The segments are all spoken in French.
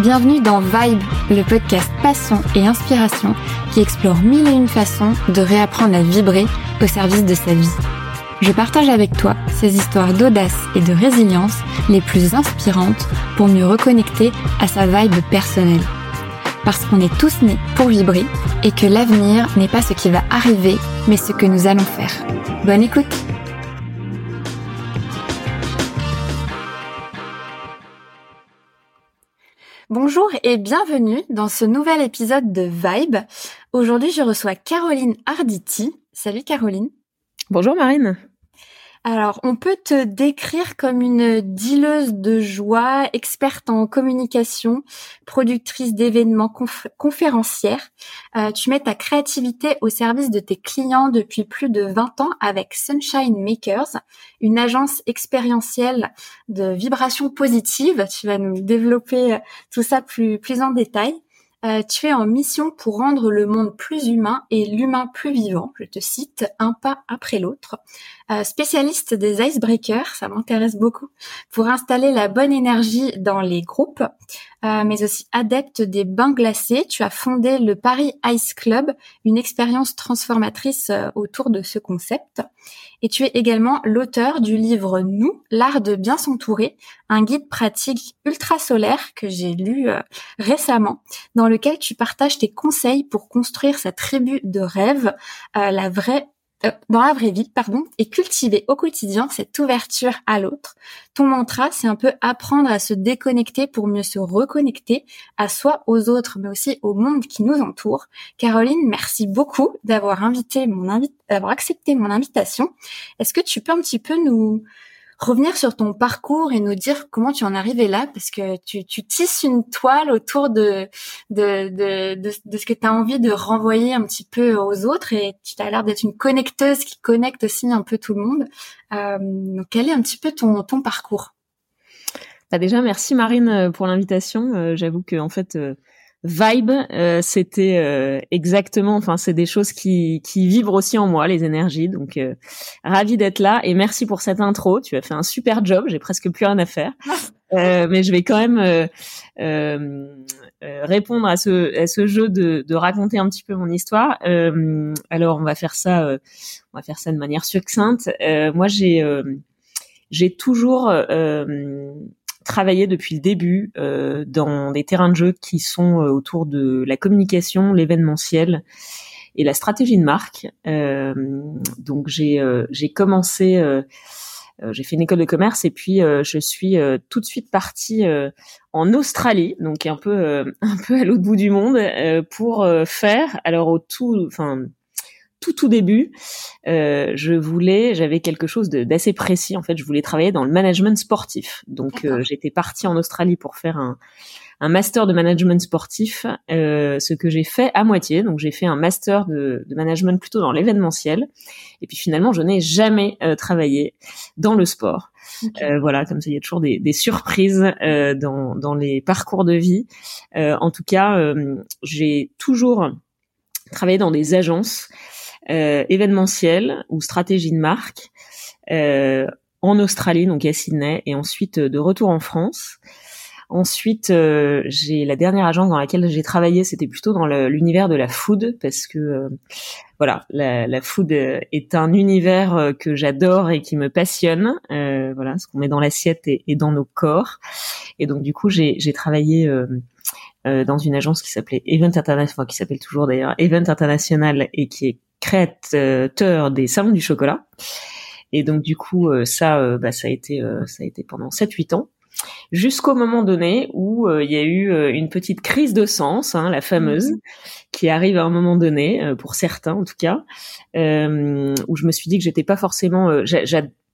Bienvenue dans Vibe, le podcast passion et inspiration qui explore mille et une façons de réapprendre à vibrer au service de sa vie. Je partage avec toi ces histoires d'audace et de résilience les plus inspirantes pour mieux reconnecter à sa vibe personnelle. Parce qu'on est tous nés pour vibrer et que l'avenir n'est pas ce qui va arriver, mais ce que nous allons faire. Bonne écoute Bonjour et bienvenue dans ce nouvel épisode de Vibe. Aujourd'hui, je reçois Caroline Arditi. Salut Caroline. Bonjour Marine. Alors, on peut te décrire comme une dealeuse de joie, experte en communication, productrice d'événements, conférencière. Euh, tu mets ta créativité au service de tes clients depuis plus de 20 ans avec Sunshine Makers, une agence expérientielle de vibrations positives. Tu vas nous développer euh, tout ça plus, plus en détail. Euh, tu es en mission pour rendre le monde plus humain et l'humain plus vivant. Je te cite un pas après l'autre. Euh, spécialiste des icebreakers, ça m'intéresse beaucoup, pour installer la bonne énergie dans les groupes, euh, mais aussi adepte des bains glacés. Tu as fondé le Paris Ice Club, une expérience transformatrice autour de ce concept. Et tu es également l'auteur du livre Nous, l'art de bien s'entourer, un guide pratique ultra solaire que j'ai lu récemment, dans lequel tu partages tes conseils pour construire sa tribu de rêve, la vraie euh, dans la vraie vie, pardon, et cultiver au quotidien cette ouverture à l'autre. Ton mantra, c'est un peu apprendre à se déconnecter pour mieux se reconnecter à soi, aux autres, mais aussi au monde qui nous entoure. Caroline, merci beaucoup d'avoir invité mon d'avoir accepté mon invitation. Est-ce que tu peux un petit peu nous revenir sur ton parcours et nous dire comment tu en es là, parce que tu, tisses une toile autour de, de, de, de, ce que tu as envie de renvoyer un petit peu aux autres et tu as l'air d'être une connecteuse qui connecte aussi un peu tout le monde. Euh, donc, quel est un petit peu ton, ton parcours? Bah Déjà, merci Marine pour l'invitation. Euh, J'avoue que en fait... Euh, vibe, euh, c'était euh, exactement, enfin c'est des choses qui, qui vibrent aussi en moi, les énergies. Donc euh, ravi d'être là et merci pour cette intro. Tu as fait un super job. J'ai presque plus rien à faire, mais je vais quand même répondre à ce, à ce jeu de, de raconter un petit peu mon histoire. alors on va faire ça, on va faire ça de manière succincte. moi j'ai j'ai toujours travaillé depuis le début euh, dans des terrains de jeu qui sont euh, autour de la communication, l'événementiel et la stratégie de marque. Euh, donc j'ai j'ai commencé, j'ai fait une école de commerce et puis je suis tout de suite partie en Australie, donc un peu un peu à l'autre bout du monde pour faire. Alors au tout, enfin tout tout début, euh, je voulais, j'avais quelque chose d'assez précis. En fait, je voulais travailler dans le management sportif. Donc, euh, j'étais partie en Australie pour faire un, un master de management sportif, euh, ce que j'ai fait à moitié. Donc, j'ai fait un master de, de management plutôt dans l'événementiel. Et puis finalement, je n'ai jamais euh, travaillé dans le sport. Euh, voilà, comme ça, il y a toujours des, des surprises euh, dans, dans les parcours de vie. en tout cas, j'ai toujours travaillé dans des agences euh, événementiel ou stratégie de marque euh, en Australie, donc à Sydney, et ensuite euh, de retour en France. Ensuite, j'ai la dernière agence dans laquelle j'ai travaillé, c'était plutôt dans l'univers de la food parce que voilà, la, la, food est un univers que j'adore et qui me passionne. Euh, voilà, ce qu'on met dans l'assiette et, et, dans nos corps. Et donc du coup, j'ai travaillé euh, dans une agence qui s'appelait Event International, qui s'appelle toujours d'ailleurs Event International et qui est créateur des salons du chocolat. Et donc du coup, euh, ça, euh, bah, ça a été, euh, ça a été pendant 7-8 ans, jusqu'au moment donné où il y a eu une petite crise de sens, hein, la fameuse, mhm. qui arrive à un moment donné, pour certains en tout cas, où je me suis dit que j'étais pas forcément,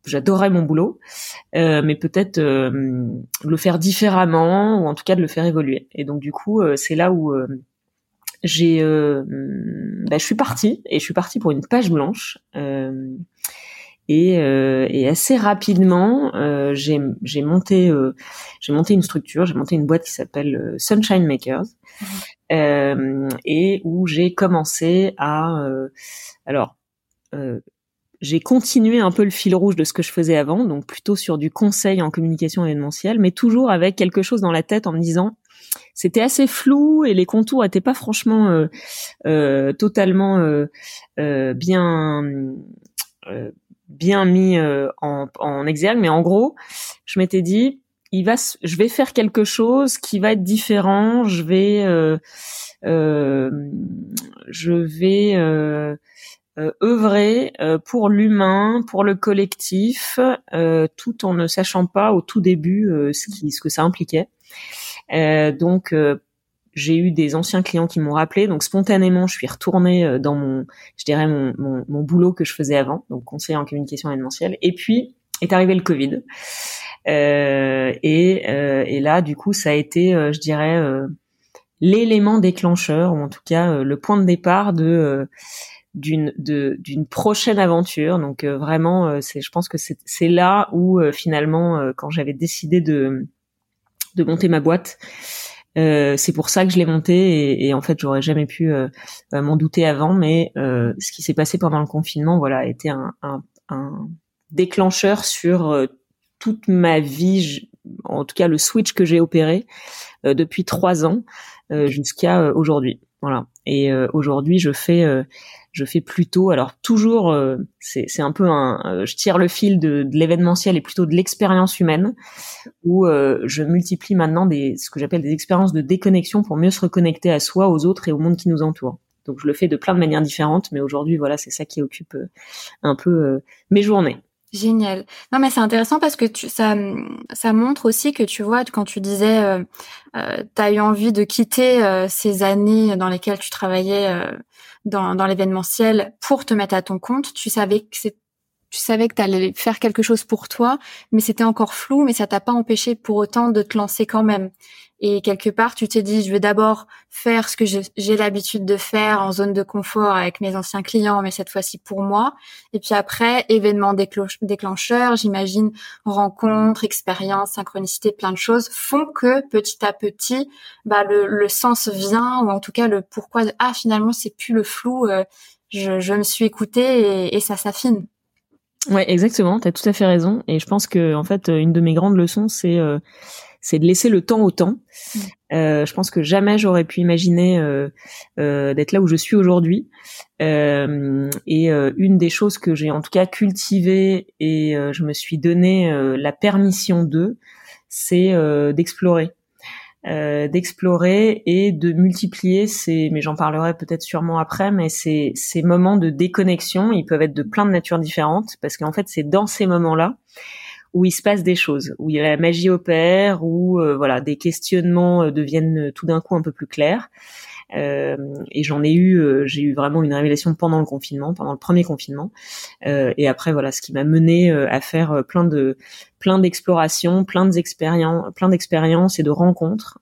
j'adorais mon boulot, mais peut-être le faire différemment ou en tout cas de le faire évoluer. Et donc du coup, c'est là où j'ai, euh, bah, je suis partie et je suis partie pour une page blanche. Euh, Et, et assez rapidement, j'ai j'ai monté j'ai monté une structure, j'ai monté une boîte qui s'appelle Sunshine Makers. Mmh. et où j'ai commencé à alors j'ai continué un peu le fil rouge de ce que je faisais avant, donc plutôt sur du conseil en communication événementielle, mais toujours avec quelque chose dans la tête en me disant c'était assez flou et les contours n'étaient pas franchement euh, euh, totalement euh, bien bien mis en, en exergue, mais en gros, je m'étais dit il va, je vais faire quelque chose qui va être différent, je vais je vais euh, œuvrer euh, pour l'humain, pour le collectif, euh, tout en ne sachant pas au tout début ce, qui, ce que ça impliquait. donc j'ai eu des anciens clients qui m'ont rappelé, donc spontanément je suis retournée dans mon, je dirais mon, mon, mon boulot que je faisais avant, donc conseiller en communication événementielle. Et puis est arrivé le Covid, euh, et, euh, et là du coup ça a été, je dirais, l'élément déclencheur ou en tout cas le point de départ de d'une d'une prochaine aventure. Donc euh, vraiment, euh, c'est je pense que c'est là où euh, finalement, quand j'avais décidé de de monter ma boîte, c'est pour ça que je l'ai montée et, en fait j'aurais jamais pu m'en douter avant. Mais ce qui s'est passé pendant le confinement, voilà, a été un, un, un déclencheur sur toute ma vie, en tout cas le switch que j'ai opéré depuis trois ans jusqu'à aujourd'hui. Voilà. Et aujourd'hui, je fais je fais plutôt, alors toujours, euh, c'est un peu un, euh, je tire le fil de, de l'événementiel et plutôt de l'expérience humaine, où euh, je multiplie maintenant des, ce que j'appelle des expériences de déconnexion pour mieux se reconnecter à soi, aux autres et au monde qui nous entoure. Donc je le fais de plein de manières différentes, mais aujourd'hui, voilà, c'est ça qui occupe un peu mes journées. Génial. Non mais c'est intéressant parce que ça, ça montre aussi que tu vois quand tu disais, euh, euh, tu as eu envie de quitter ces années dans lesquelles tu travaillais dans, dans l'événementiel pour te mettre à ton compte. Tu savais que c'est tu savais que allais faire quelque chose pour toi, mais c'était encore flou, mais ça t'a pas empêché pour autant de te lancer quand même. Et quelque part, tu t'es dit, je vais d'abord faire ce que j'ai l'habitude de faire en zone de confort avec mes anciens clients, mais cette fois-ci pour moi. Et puis après, événement déclencheur, j'imagine, rencontres, expériences, synchronicité, plein de choses font que petit à petit, bah, le, le sens vient, ou en tout cas le pourquoi de, ah, finalement, c'est plus le flou, euh, je, je, me suis écoutée et, et ça s'affine. Ouais, exactement. Tu as tout à fait raison. Et je pense que en fait, une de mes grandes leçons, c'est euh, c'est de laisser le temps au temps. Mm. Euh, je pense que jamais j'aurais pu imaginer euh, euh, d'être là où je suis aujourd'hui. Euh, et une des choses que j'ai en tout cas cultivées et je me suis donné la permission de, c'est d'explorer. d'explorer et de multiplier ces, mais j'en parlerai peut-être sûrement après, mais ces, ces moments de déconnexion, ils peuvent être de plein de natures différentes, parce qu'en fait c'est dans ces moments-là où il se passe des choses, où la magie opère, où euh, voilà des questionnements euh, deviennent euh, tout d'un coup un peu plus clairs. Euh, et j'en ai eu, j'ai eu vraiment une révélation pendant le confinement, pendant le premier confinement. Euh, et après, voilà, ce qui m'a mené à faire plein de, plein d'explorations, plein d'expériences, plein d'expériences et de rencontres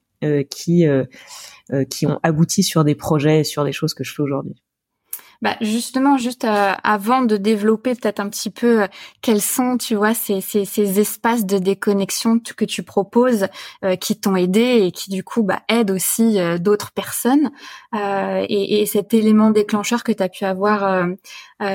qui, qui ont abouti sur des projets, et sur des choses que je fais aujourd'hui. Bah justement, juste euh, avant de développer peut-être un petit peu euh, quels sont, tu vois, ces, ces, ces espaces de déconnexion que tu proposes, euh, qui t'ont aidé et qui du coup bah, aident aussi d'autres personnes. Et, et, cet élément déclencheur que tu as pu avoir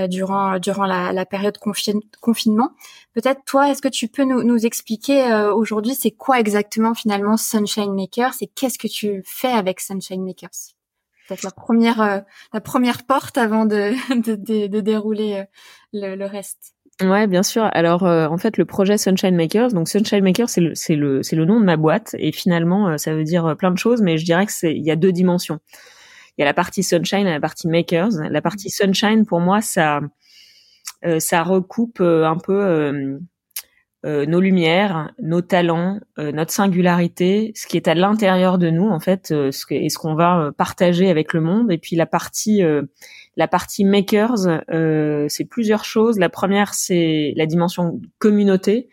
durant durant la, la période confinement. Peut-être toi, est-ce que tu peux nous, nous expliquer aujourd'hui, c'est quoi exactement finalement Sunshine Makers et qu'est-ce que tu fais avec Sunshine Makers? Peut-être la première euh, la première porte avant de de, de, dérouler euh, le, le, reste. Ouais, bien sûr. Alors euh, en fait, le projet Sunshine Makers, donc Sunshine Makers, c'est le c'est le c'est le nom de ma boîte et finalement ça veut dire plein de choses, mais je dirais que c'est il y a deux dimensions. Il y a la partie Sunshine et la partie Makers. La partie Sunshine pour moi ça ça recoupe un peu euh, nos lumières, nos talents, euh, notre singularité, ce qui est à l'intérieur de nous en fait, euh, ce et ce qu'on va partager avec le monde. Et puis la partie, la partie makers, c'est plusieurs choses. La première, c'est la dimension communauté.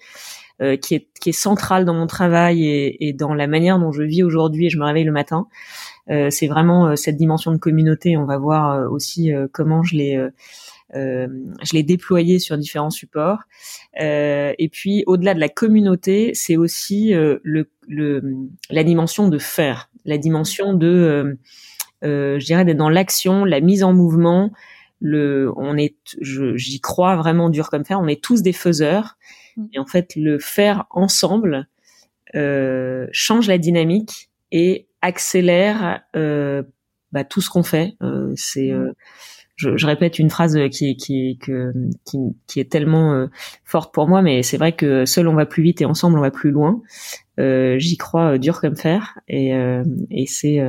qui est qui est centrale dans mon travail et, et, dans la manière dont je vis aujourd'hui et je me réveille le matin. c'est vraiment cette dimension de communauté. On va voir aussi comment je l'ai euh, je l'ai déployé sur différents supports. Euh, et puis, au-delà de la communauté, c'est aussi euh, le, le, la dimension de faire, la dimension de, je dirais, d'être dans l'action, la mise en mouvement. Le, on est, j'y crois vraiment dur comme fer. On est tous des faiseurs. Mm. Et en fait, le faire ensemble euh, change la dynamique et accélère euh, bah, tout ce qu'on fait. Euh, c'est mm je, je, répète une phrase qui, qui, que, qui, qui est tellement euh, forte pour moi, mais c'est vrai que seul on va plus vite et ensemble on va plus loin. Euh, J'y crois euh, dur comme fer, et, euh, et c'est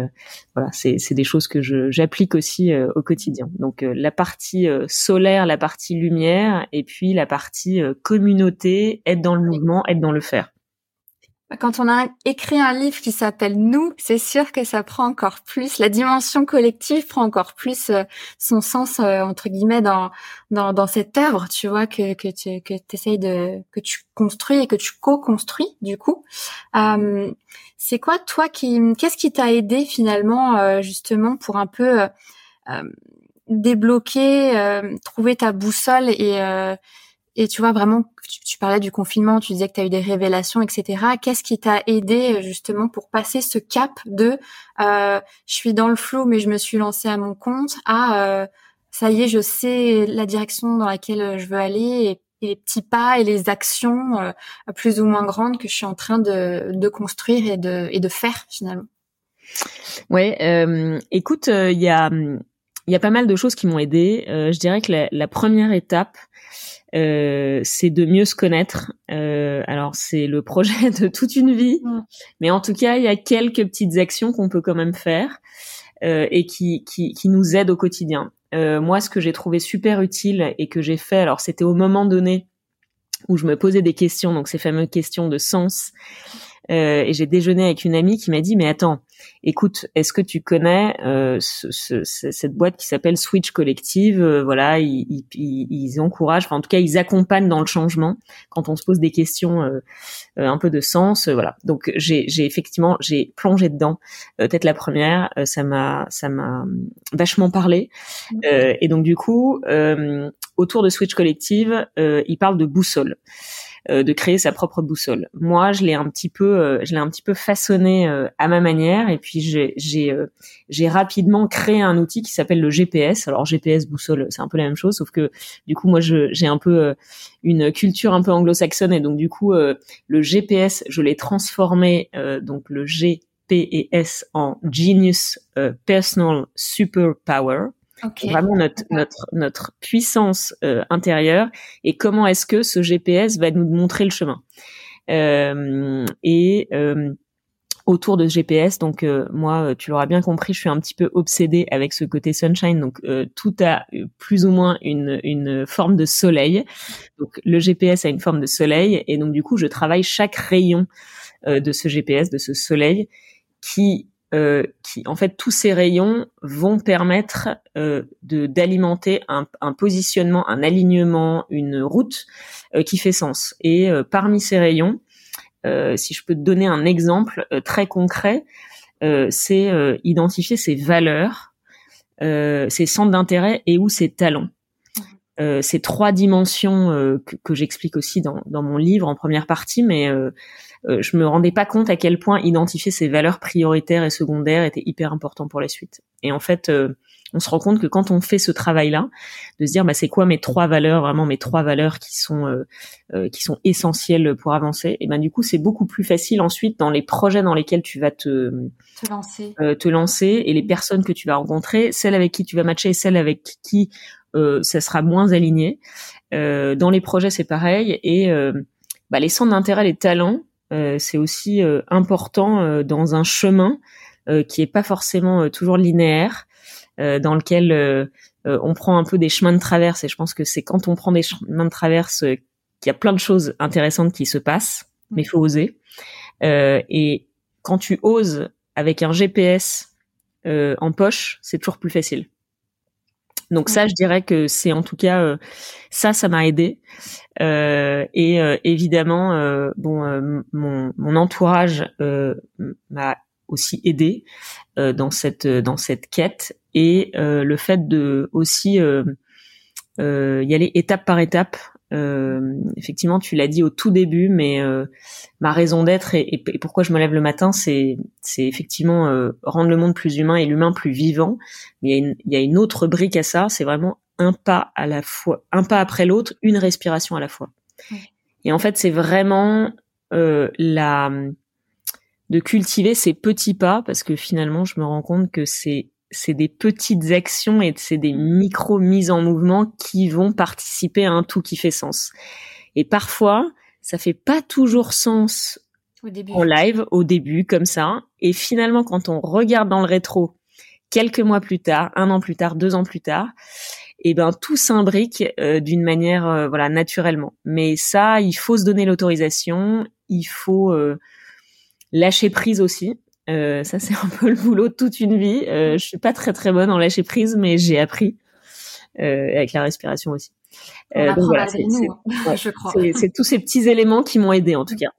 voilà, c'est des choses que j'applique aussi au quotidien. Donc la partie solaire, la partie lumière, et puis la partie communauté, être dans le mouvement, être dans le faire. Quand on a écrit un livre qui s'appelle Nous, c'est sûr que ça prend encore plus, la dimension collective prend encore plus euh, son sens euh, entre guillemets dans, dans dans cette œuvre, tu vois que que tu que essayes de que tu construis et que tu co-construis du coup. Euh, c'est quoi toi qui qu'est-ce qui t'a aidé finalement euh, justement pour un peu débloquer, trouver ta boussole et et tu vois vraiment, tu, parlais du confinement, tu disais que tu as eu des révélations, etc. Qu'est-ce qui t'a aidé justement pour passer ce cap de euh, je suis dans le flou mais je me suis lancée à mon compte à euh, ça y est, je sais la direction dans laquelle je veux aller et, les petits pas et les actions euh, plus ou moins grandes que je suis en train de, de construire et de, et de faire finalement. Ouais, euh, écoute, euh, il y a il y a pas mal de choses qui m'ont aidé. je dirais que la première étape, euh, c'est de mieux se connaître. Euh, alors c'est le projet de toute une vie, mais en tout cas il y a quelques petites actions qu'on peut quand même faire euh, et qui, qui, qui nous aident au quotidien. Moi, ce que j'ai trouvé super utile et que j'ai fait, alors c'était au moment donné où je me posais des questions, donc ces fameuses questions de sens. Euh, et j'ai déjeuné avec une amie qui m'a dit mais attends écoute, est-ce que tu connais euh, ce, cette boîte qui s'appelle Switch Collective euh, Voilà, ils, ils, ils, encouragent, enfin, en tout cas, ils accompagnent dans le changement quand on se pose des questions euh, euh un peu de sens. Euh, voilà. Donc j'ai effectivement j'ai plongé dedans. Peut-être la première, ça m'a ça m'a vachement parlé. et donc du coup, autour de Switch Collective, ils parlent de boussole. Euh, de créer sa propre boussole. Moi, je l'ai un petit peu, euh, je l'ai un petit peu façonné euh, à ma manière, et puis j'ai j'ai rapidement créé un outil qui s'appelle le GPS. Alors GPS boussole, c'est un peu la même chose, sauf que du coup, moi, j'ai un peu une culture un peu anglo-saxonne, et donc du coup, le GPS, je l'ai transformé donc le G en Genius Personal Superpower. Vraiment notre notre notre puissance euh, intérieure et comment est-ce que ce GPS va nous montrer le chemin. Euh, et euh, autour de ce GPS, donc euh, moi, tu l'auras bien compris, je suis un petit peu obsédée avec ce côté sunshine. Donc tout a plus ou moins une une forme de soleil. Donc le GPS a une forme de soleil et donc du coup je travaille chaque rayon de ce GPS, de ce soleil qui euh, qui, en fait, tous ces rayons vont permettre euh, de d'alimenter un, un, positionnement, un alignement, une route euh, qui fait sens. Et parmi ces rayons, si je peux te donner un exemple très concret, c'est identifier ses valeurs, ses centres d'intérêt et où ses talents. Euh, ces trois dimensions euh, que, que j'explique aussi dans, dans, mon livre en première partie, mais euh, euh, je me rendais pas compte à quel point identifier ces valeurs prioritaires et secondaires était hyper important pour la suite. Et en fait, on se rend compte que quand on fait ce travail-là, de se dire bah c'est quoi mes trois valeurs, vraiment mes trois valeurs qui sont qui sont essentielles pour avancer, et ben du coup c'est beaucoup plus facile ensuite dans les projets dans lesquels tu vas te te lancer, te lancer et les personnes que tu vas rencontrer, celles avec qui tu vas matcher et celles avec qui euh, ça sera moins aligné. Euh, dans les projets, c'est pareil. Et euh, bah, les centres d'intérêt, les talents, c'est aussi important dans un chemin qui est pas forcément toujours linéaire, dans lequel on prend un peu des chemins de traverse. Et je pense que c'est quand on prend des chemins de traverse qu'il y a plein de choses intéressantes qui se passent, mais il faut oser. et quand tu oses avec un GPS en poche, c'est toujours plus facile. Donc ça, je dirais que c'est en tout cas euh, ça, ça m'a aidé. Euh, et euh, évidemment, bon, mon, mon, entourage m'a aussi aider dans cette dans cette quête et le fait de aussi y aller étape par étape euh, effectivement, tu l'as dit au tout début, mais euh, ma raison d'être et, pourquoi je me lève le matin, c'est c'est effectivement euh, rendre le monde plus humain et l'humain plus vivant. Mais il y, a une, il y a une autre brique à ça, c'est vraiment un pas à la fois, un pas après l'autre, une respiration à la fois. Et en fait, c'est vraiment la de cultiver ces petits pas parce que finalement, je me rends compte que c'est c'est des petites actions et c'est des micro mises en mouvement qui vont participer à un tout qui fait sens. Et parfois, ça fait pas toujours sens au début. en live au début comme ça. Et finalement, quand on regarde dans le rétro, quelques mois plus tard, un an plus tard, deux ans plus tard, et eh ben tout s'imbrique euh, d'une manière euh, voilà naturellement. Mais ça, il faut se donner l'autorisation, il faut euh, lâcher prise aussi. Euh, ça, c'est un peu le boulot de toute une vie. Euh, je suis pas très très bonne en lâcher prise, mais j'ai appris euh, avec la respiration aussi. Euh, donc voilà, c'est hein, je crois. C'est tous ces petits éléments qui m'ont aidé en tout cas.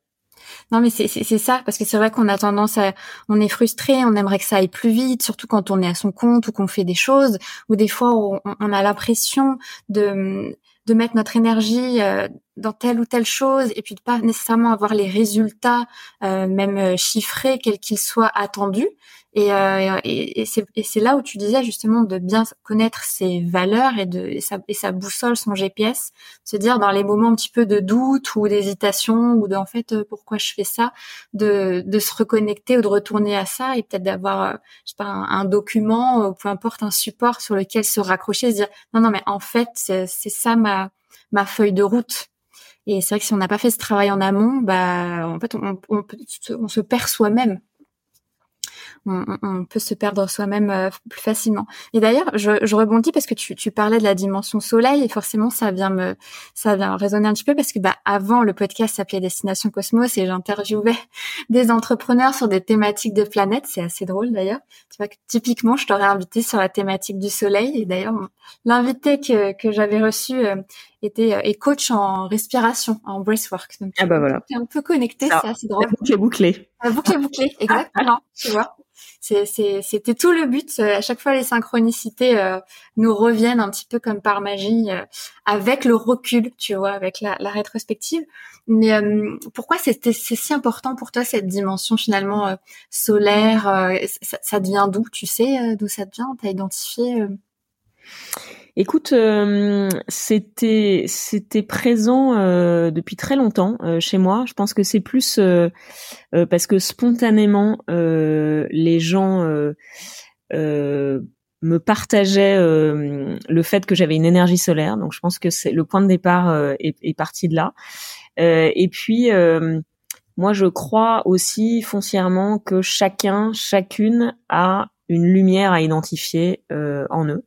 Non, mais c'est ça, parce que c'est vrai qu'on a tendance à, on est frustré, on aimerait que ça aille plus vite, surtout quand on est à son compte ou qu'on fait des choses, ou des fois on, on a l'impression de de mettre notre énergie euh, dans telle ou telle chose et puis de pas nécessairement avoir les résultats euh, même euh, chiffrés quels qu'ils soient attendus et, euh, et, et c'est là où tu disais justement de bien connaître ses valeurs et de et sa, et sa boussole son GPS se dire dans les moments un petit peu de doute ou d'hésitation ou de en fait pourquoi je fais ça de, de se reconnecter ou de retourner à ça et peut-être d'avoir je sais pas un, un, document ou peu importe un support sur lequel se raccrocher se dire non non mais en fait c'est ça ma ma feuille de route. Et c'est vrai que si on n'a pas fait ce travail en amont, bah en fait on, on, on se perd soi-même on, peut se perdre soi-même euh, plus facilement. Et d'ailleurs, je, rebondis parce que tu, parlais de la dimension soleil et forcément ça vient me ça vient résonner un petit peu parce que bah avant le podcast s'appelait Destination Cosmos et j'interviewais des entrepreneurs sur des thématiques de planètes. C'est assez drôle d'ailleurs. Tu vois que typiquement je t'aurais invité sur la thématique du soleil et d'ailleurs l'invité que, que j'avais reçu euh, était euh, est coach en respiration, en breathwork. Donc, ah bah voilà. Un peu connecté, c'est assez drôle. La boucle est bouclée. La boucle est bouclée, exactement. tu vois c'était tout le but. À chaque fois, les synchronicités euh, nous reviennent un petit peu comme par magie, euh, avec le recul, tu vois, avec la, la rétrospective. Mais euh, pourquoi c'est si important pour toi cette dimension finalement solaire ça, ça, devient d'où Tu sais d'où ça devient? T'as identifié Écoute, euh, c'était c'était présent euh, depuis très longtemps euh, chez moi. Je pense que c'est plus parce que spontanément les gens me partageaient le fait que j'avais une énergie solaire. Donc je pense que c'est le point de départ est, est, parti de là. et puis moi je crois aussi foncièrement que chacun, chacune a une lumière à identifier en eux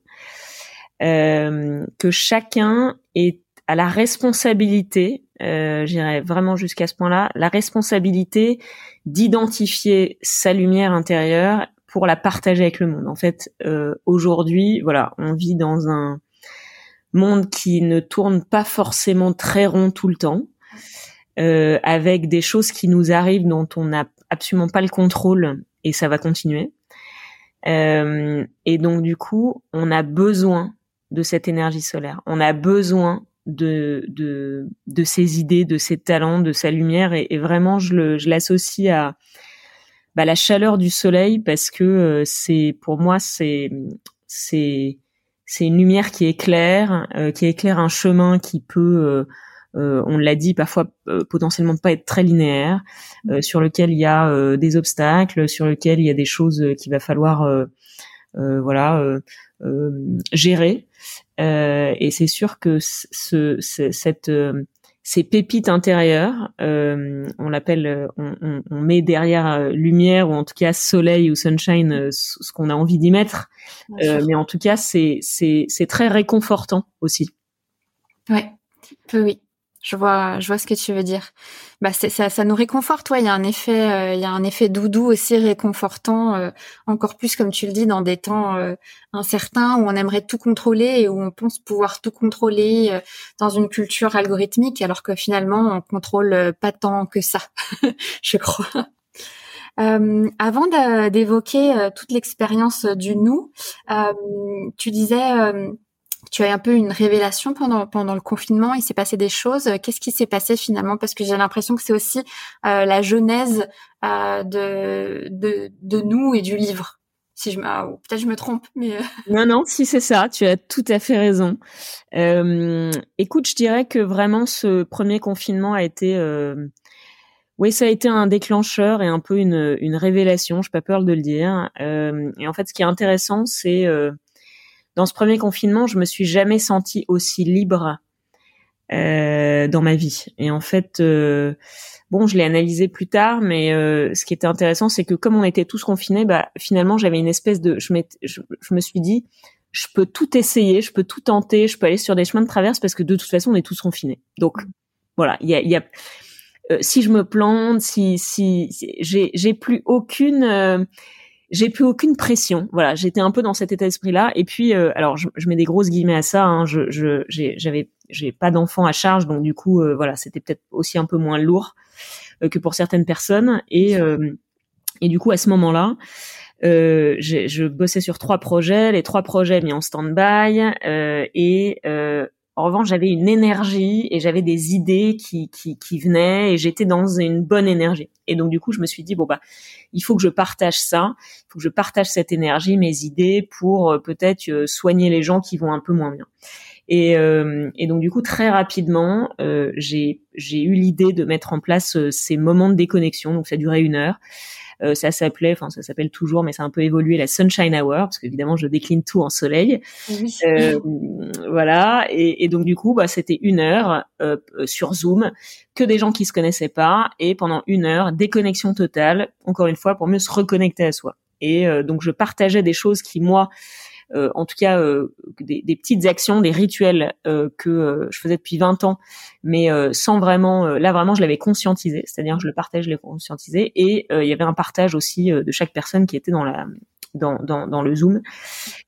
euh, que chacun est à la responsabilité, euh, j'irais vraiment jusqu'à ce point-là, la responsabilité d'identifier sa lumière intérieure pour la partager avec le monde. En fait, euh, aujourd'hui, voilà, on vit dans un monde qui ne tourne pas forcément très rond tout le temps, euh, avec des choses qui nous arrivent dont on n'a absolument pas le contrôle et ça va continuer. Euh, et donc du coup, on a besoin de cette énergie solaire. On a besoin de, de, de ses idées, de ses talents, de sa lumière, et, vraiment, je, le, je l'associe à bah, la chaleur du soleil parce que euh, c'est, pour moi, c'est, c'est, c'est une lumière qui éclaire, euh, qui éclaire un chemin qui peut, euh, on l'a dit, parfois potentiellement pas être très linéaire, sur lequel il y a des obstacles, sur lequel il y a des choses qu'il va falloir, voilà, gérer. Euh, et c'est sûr que ce, cette euh, ces pépites intérieures, euh, on l'appelle, on, on, met derrière lumière ou en tout cas soleil ou sunshine ce qu'on a envie d'y mettre. mais en tout cas, c'est c'est c'est très réconfortant aussi. Ouais, oui. Je vois, je vois ce que tu veux dire. Bah, ça, ça nous réconforte. Ouais, il y a un effet, euh, il y a un effet doudou aussi réconfortant, euh, encore plus comme tu le dis dans des temps euh, incertains où on aimerait tout contrôler et où on pense pouvoir tout contrôler dans une culture algorithmique, alors que finalement on contrôle pas tant que ça, je crois. Euh, avant d'évoquer toute l'expérience du nous, tu disais tu as un peu une révélation pendant pendant le confinement. Il s'est passé des choses. Qu'est-ce qui s'est passé finalement? Parce que j'ai l'impression que c'est aussi la genèse de, de de nous et du livre. Si je ah, peut-être je me trompe, mais euh. non non, si c'est ça, tu as tout à fait raison. Euh, écoute, je dirais que vraiment ce premier confinement a été, euh, oui, ça a été un déclencheur et un peu une, une révélation. J'ai pas peur de le dire. Euh, et en fait, ce qui est intéressant, c'est euh, dans ce premier confinement, je me suis jamais sentie aussi libre dans ma vie. Et en fait Bon, je l'ai analysé plus tard, mais euh, ce qui était intéressant, c'est que comme on était tous confinés, bah finalement j'avais une espèce de, je, je, je, me suis dit, je peux tout essayer, je peux tout tenter, je peux aller sur des chemins de traverse parce que de toute façon on est tous confinés. Donc voilà, il y a, y a euh, si je me plante, si si, j'ai j'ai plus aucune euh, j'ai plus aucune pression. Voilà, j'étais un peu dans cet état d'esprit-là. Et puis, alors, je, je, mets des grosses guillemets à ça. Hein, je, j'avais, j'ai pas d'enfant à charge, donc du coup, voilà, c'était peut-être aussi un peu moins lourd. Euh, que pour certaines personnes. Et, euh, et du coup, à ce moment-là, euh, je bossais sur trois projets, les trois projets mis en stand-by euh, et euh, en revanche j'avais une énergie et j'avais des idées qui, qui, qui venaient et j'étais dans une bonne énergie. Et donc du coup je me suis dit bon bah il faut que je partage ça, il faut que je partage cette énergie, mes idées pour peut-être soigner les gens qui vont un peu moins bien. Et, euh, et, donc du coup très rapidement, euh, j'ai eu l'idée de mettre en place euh, ces moments de déconnexion. Donc ça durait une heure. Euh, ça s'appelait, enfin ça s'appelle toujours, mais ça a un peu évolué la Sunshine Hour parce qu'évidemment je décline tout en soleil. Oui. Euh, voilà. Et, et, donc du coup, bah, c'était une heure euh, sur Zoom, que des gens qui se connaissaient pas, et pendant une heure déconnexion totale. Encore une fois pour mieux se reconnecter à soi. Et donc je partageais des choses qui moi en tout cas euh, des, des, petites actions, des rituels euh, que je faisais depuis 20 ans, mais sans vraiment, là vraiment je l'avais conscientisé, c'est-à-dire je le partage, je l'ai conscientisé, et il y avait un partage aussi de chaque personne qui était dans la dans, dans, dans le Zoom.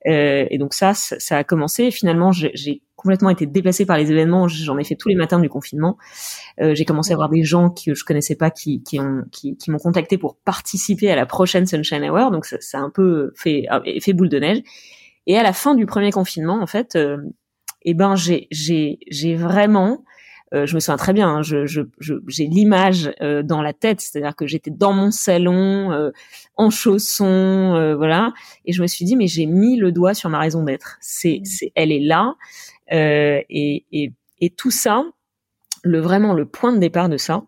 Euh, et donc ça, ça a commencé. finalement, j'ai complètement été déplacée par les événements. J'en ai fait tous les matins du confinement. Euh, j'ai commencé à voir des gens que je connaissais pas qui, qui ont qui, qui m'ont contacté pour participer à la prochaine Sunshine Hour. Donc ça, ça a un peu fait fait boule de neige. Et à la fin du premier confinement, en fait, euh, eh ben j'ai j'ai j'ai vraiment euh, je me souviens très bien, hein, je, je, j'ai l'image euh, dans la tête, c'est-à-dire que j'étais dans mon salon, euh, en chaussons, voilà, et je me suis dit mais j'ai mis le doigt sur ma raison d'être. C'est, mmh. c'est, elle est là, et, et, et tout ça, le vraiment le point de départ de ça,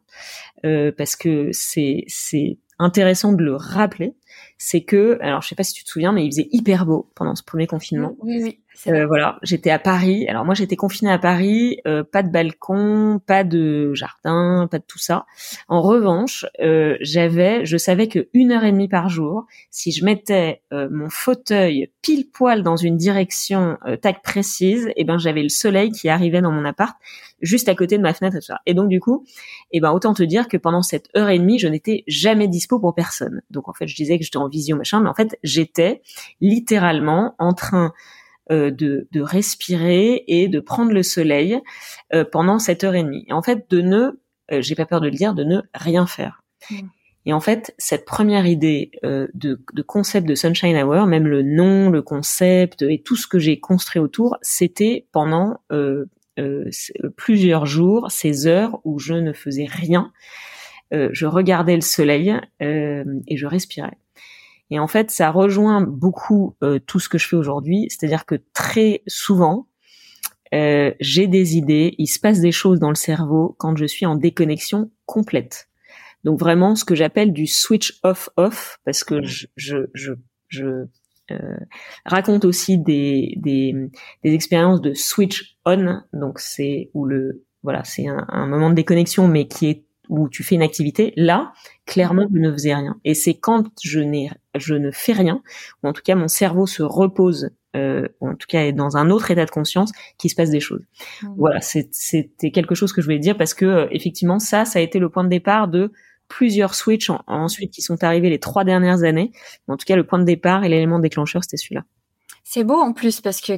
parce que c'est c'est intéressant de le rappeler, c'est que, alors je sais pas si tu te souviens, mais il faisait hyper beau pendant ce premier confinement. Oui, oui. Euh, voilà, j'étais à Paris. Alors moi j'étais confinée à Paris, euh, pas de balcon, pas de jardin, pas de tout ça. En revanche, euh, j'avais, je savais que une heure et demie par jour, si je mettais mon fauteuil pile poil dans une direction tac précise, et eh ben j'avais le soleil qui arrivait dans mon appart juste à côté de ma fenêtre et tout ça. Et donc du coup, et eh ben autant te dire que pendant cette heure et demie, je n'étais jamais dispo pour personne. Donc en fait, je disais que j'étais en visio machin, mais en fait, j'étais littéralement en train euh, de, de, respirer et de prendre le soleil euh, pendant cette heure et demie. Et en fait, de ne, euh, j'ai pas peur de le dire, de ne rien faire. Mm. Et en fait, cette première idée de, de, concept de Sunshine Hour, même le nom, le concept et tout ce que j'ai construit autour, c'était pendant plusieurs jours, ces heures où je ne faisais rien. je regardais le soleil et je respirais. Et en fait, ça rejoint beaucoup euh, tout ce que je fais aujourd'hui, c'est-à-dire que très souvent, euh, j'ai des idées, il se passe des choses dans le cerveau quand je suis en déconnexion complète. Donc vraiment, ce que j'appelle du switch off-off, parce que je, je, je, je euh, raconte aussi des, des, des expériences de switch on, donc c'est où le voilà, c'est un, un moment de déconnexion, mais qui est où tu fais une activité, là, clairement, je ne faisais rien. Et c'est quand je n'ai, je ne fais rien, ou en tout cas mon cerveau se repose, euh, ou en tout cas est dans un autre état de conscience, qu'il se passe des choses. Mmh. Voilà, c'était quelque chose que je voulais dire parce que euh, effectivement, ça, ça a été le point de départ de plusieurs switches ensuite qui sont arrivés les trois dernières années. En tout cas, le point de départ et l'élément déclencheur, c'était celui-là. C'est beau en plus parce que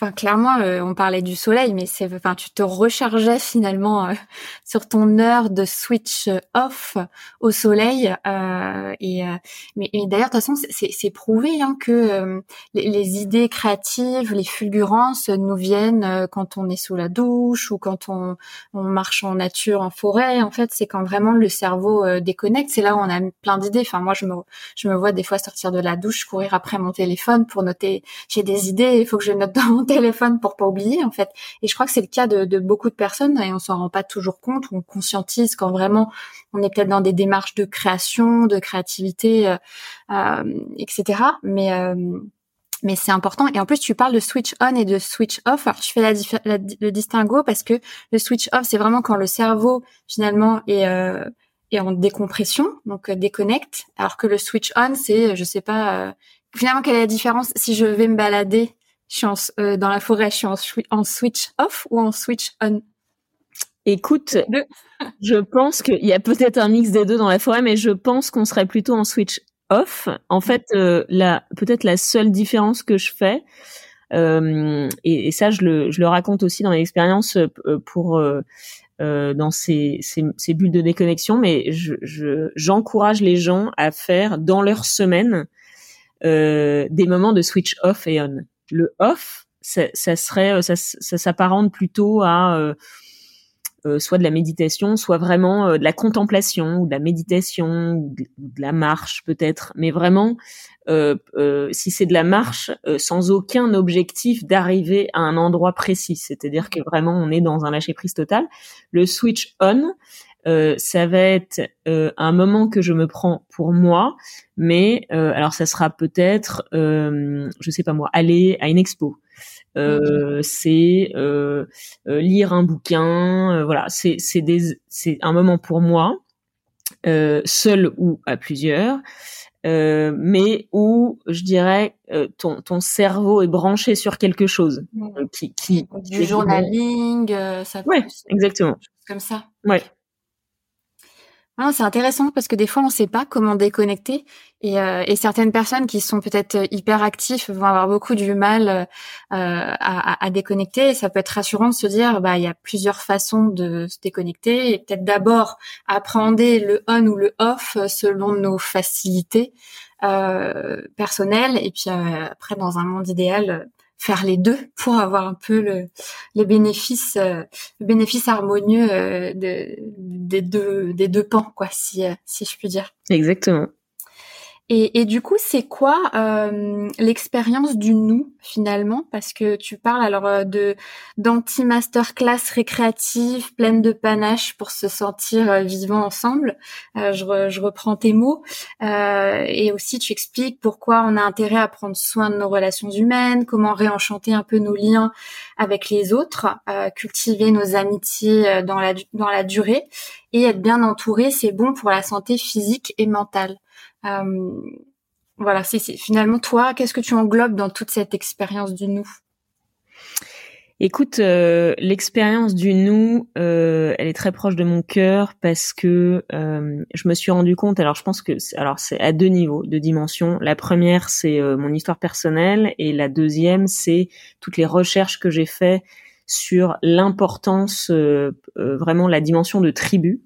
enfin clairement, euh, on parlait du soleil, mais c'est, enfin, tu te rechargeais finalement euh, sur ton heure de switch off au soleil. Euh, et mais d'ailleurs, de toute façon, c'est prouvé hein, que les, les, idées créatives, les fulgurances nous viennent quand on est sous la douche ou quand on, on marche en nature, en forêt. En fait, c'est quand vraiment le cerveau déconnecte. C'est là où on a plein d'idées. Enfin, moi, je me, je me vois des fois sortir de la douche, courir après mon téléphone pour noter. J'ai des idées, il faut que je note dans mon téléphone pour pas oublier en fait. Et je crois que c'est le cas de, beaucoup de personnes et on s'en rend pas toujours compte on conscientise quand vraiment on est peut-être dans des démarches de création, de créativité, euh, euh, etc. Mais euh, mais c'est important. Et en plus, tu parles de switch on et de switch off. Alors, tu fais la, le distinguo parce que le switch off, c'est vraiment quand le cerveau finalement est est en décompression, donc déconnecte, alors que le switch on, c'est, je sais pas, finalement, quelle est la différence si je vais me balader je suis euh, dans la forêt, je suis en, switch off ou en switch on? Écoute, je pense qu'il y a peut-être un mix des deux dans la forêt, mais je pense qu'on serait plutôt en switch off. En fait, euh, la peut-être la seule différence que je fais, euh, et, ça je le, je le raconte aussi dans l'expérience pour dans ces, ces, ces, bulles de déconnexion, mais je, j'encourage les gens à faire dans leur semaine des moments de switch off et on le off, ça, serait, euh, ça, s'apparente plutôt à euh, euh, soit de la méditation, soit vraiment de la contemplation ou de la méditation ou de, la marche peut-être, mais vraiment si c'est de la marche sans aucun objectif d'arriver à un endroit précis, c'est-à-dire que vraiment on est dans un lâcher prise total. Le switch on, euh, ça va être euh, un moment que je me prends pour moi, mais euh, alors ça sera peut-être, je sais pas moi, aller à une expo. c'est lire un bouquin, voilà, c'est c'est des c'est un moment pour moi, seul ou à plusieurs. Mais où je dirais ton, ton cerveau est branché sur quelque chose qui, qui du journaling ça ouais exactement comme ça ouais ah, c'est intéressant parce que des fois on ne sait pas comment déconnecter et, euh, et certaines personnes qui sont peut-être euh, hyper actifs vont avoir beaucoup du mal euh, à, à, déconnecter. Et ça peut être rassurant de se dire bah il y a plusieurs façons de se déconnecter et peut-être d'abord appréhender le on ou le off selon nos facilités personnelles et puis après dans un monde idéal faire les deux pour avoir un peu le, les bénéfices, euh, le harmonieux euh, de, des deux des deux pans, quoi, si euh, si je puis dire. Exactement. Et, et, du coup, c'est quoi euh, l'expérience du nous finalement? Parce que tu parles alors euh, de d'anti masterclass récréative, pleine de panache pour se sentir euh, vivant ensemble. Euh, je, je, reprends tes mots. et aussi, tu expliques pourquoi on a intérêt à prendre soin de nos relations humaines, comment réenchanter un peu nos liens avec les autres, cultiver nos amitiés dans la dans la durée et être bien entouré, c'est bon pour la santé physique et mentale. Euh, voilà, c'est finalement toi, qu'est-ce que tu englobes dans toute cette expérience du nous? Écoute, euh, l'expérience du nous, euh, elle est très proche de mon cœur parce que je me suis rendu compte. Alors, je pense que alors c'est à deux niveaux, deux dimensions. La première, c'est mon histoire personnelle, et la deuxième, c'est toutes les recherches que j'ai fait sur l'importance, vraiment la dimension de tribu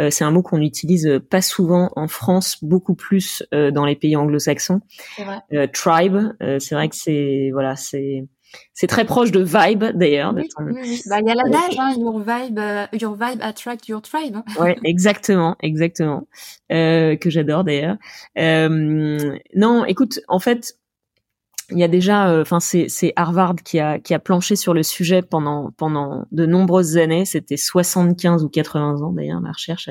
euh, c'est un mot qu'on utilise pas souvent en France, beaucoup plus euh, dans les pays anglo-saxons. Euh, tribe, c'est vrai que c'est voilà, c'est c'est très proche de vibe d'ailleurs. Oui, bah, il y a l'adage, hein, your vibe, your vibe attract your tribe. Hein. Ouais, exactement, exactement, euh, que j'adore d'ailleurs. Euh, non, écoute, en fait, il y a déjà, euh, enfin c'est Harvard qui a qui a planché sur le sujet pendant pendant de nombreuses années. C'était 75 ou 80 ans d'ailleurs la recherche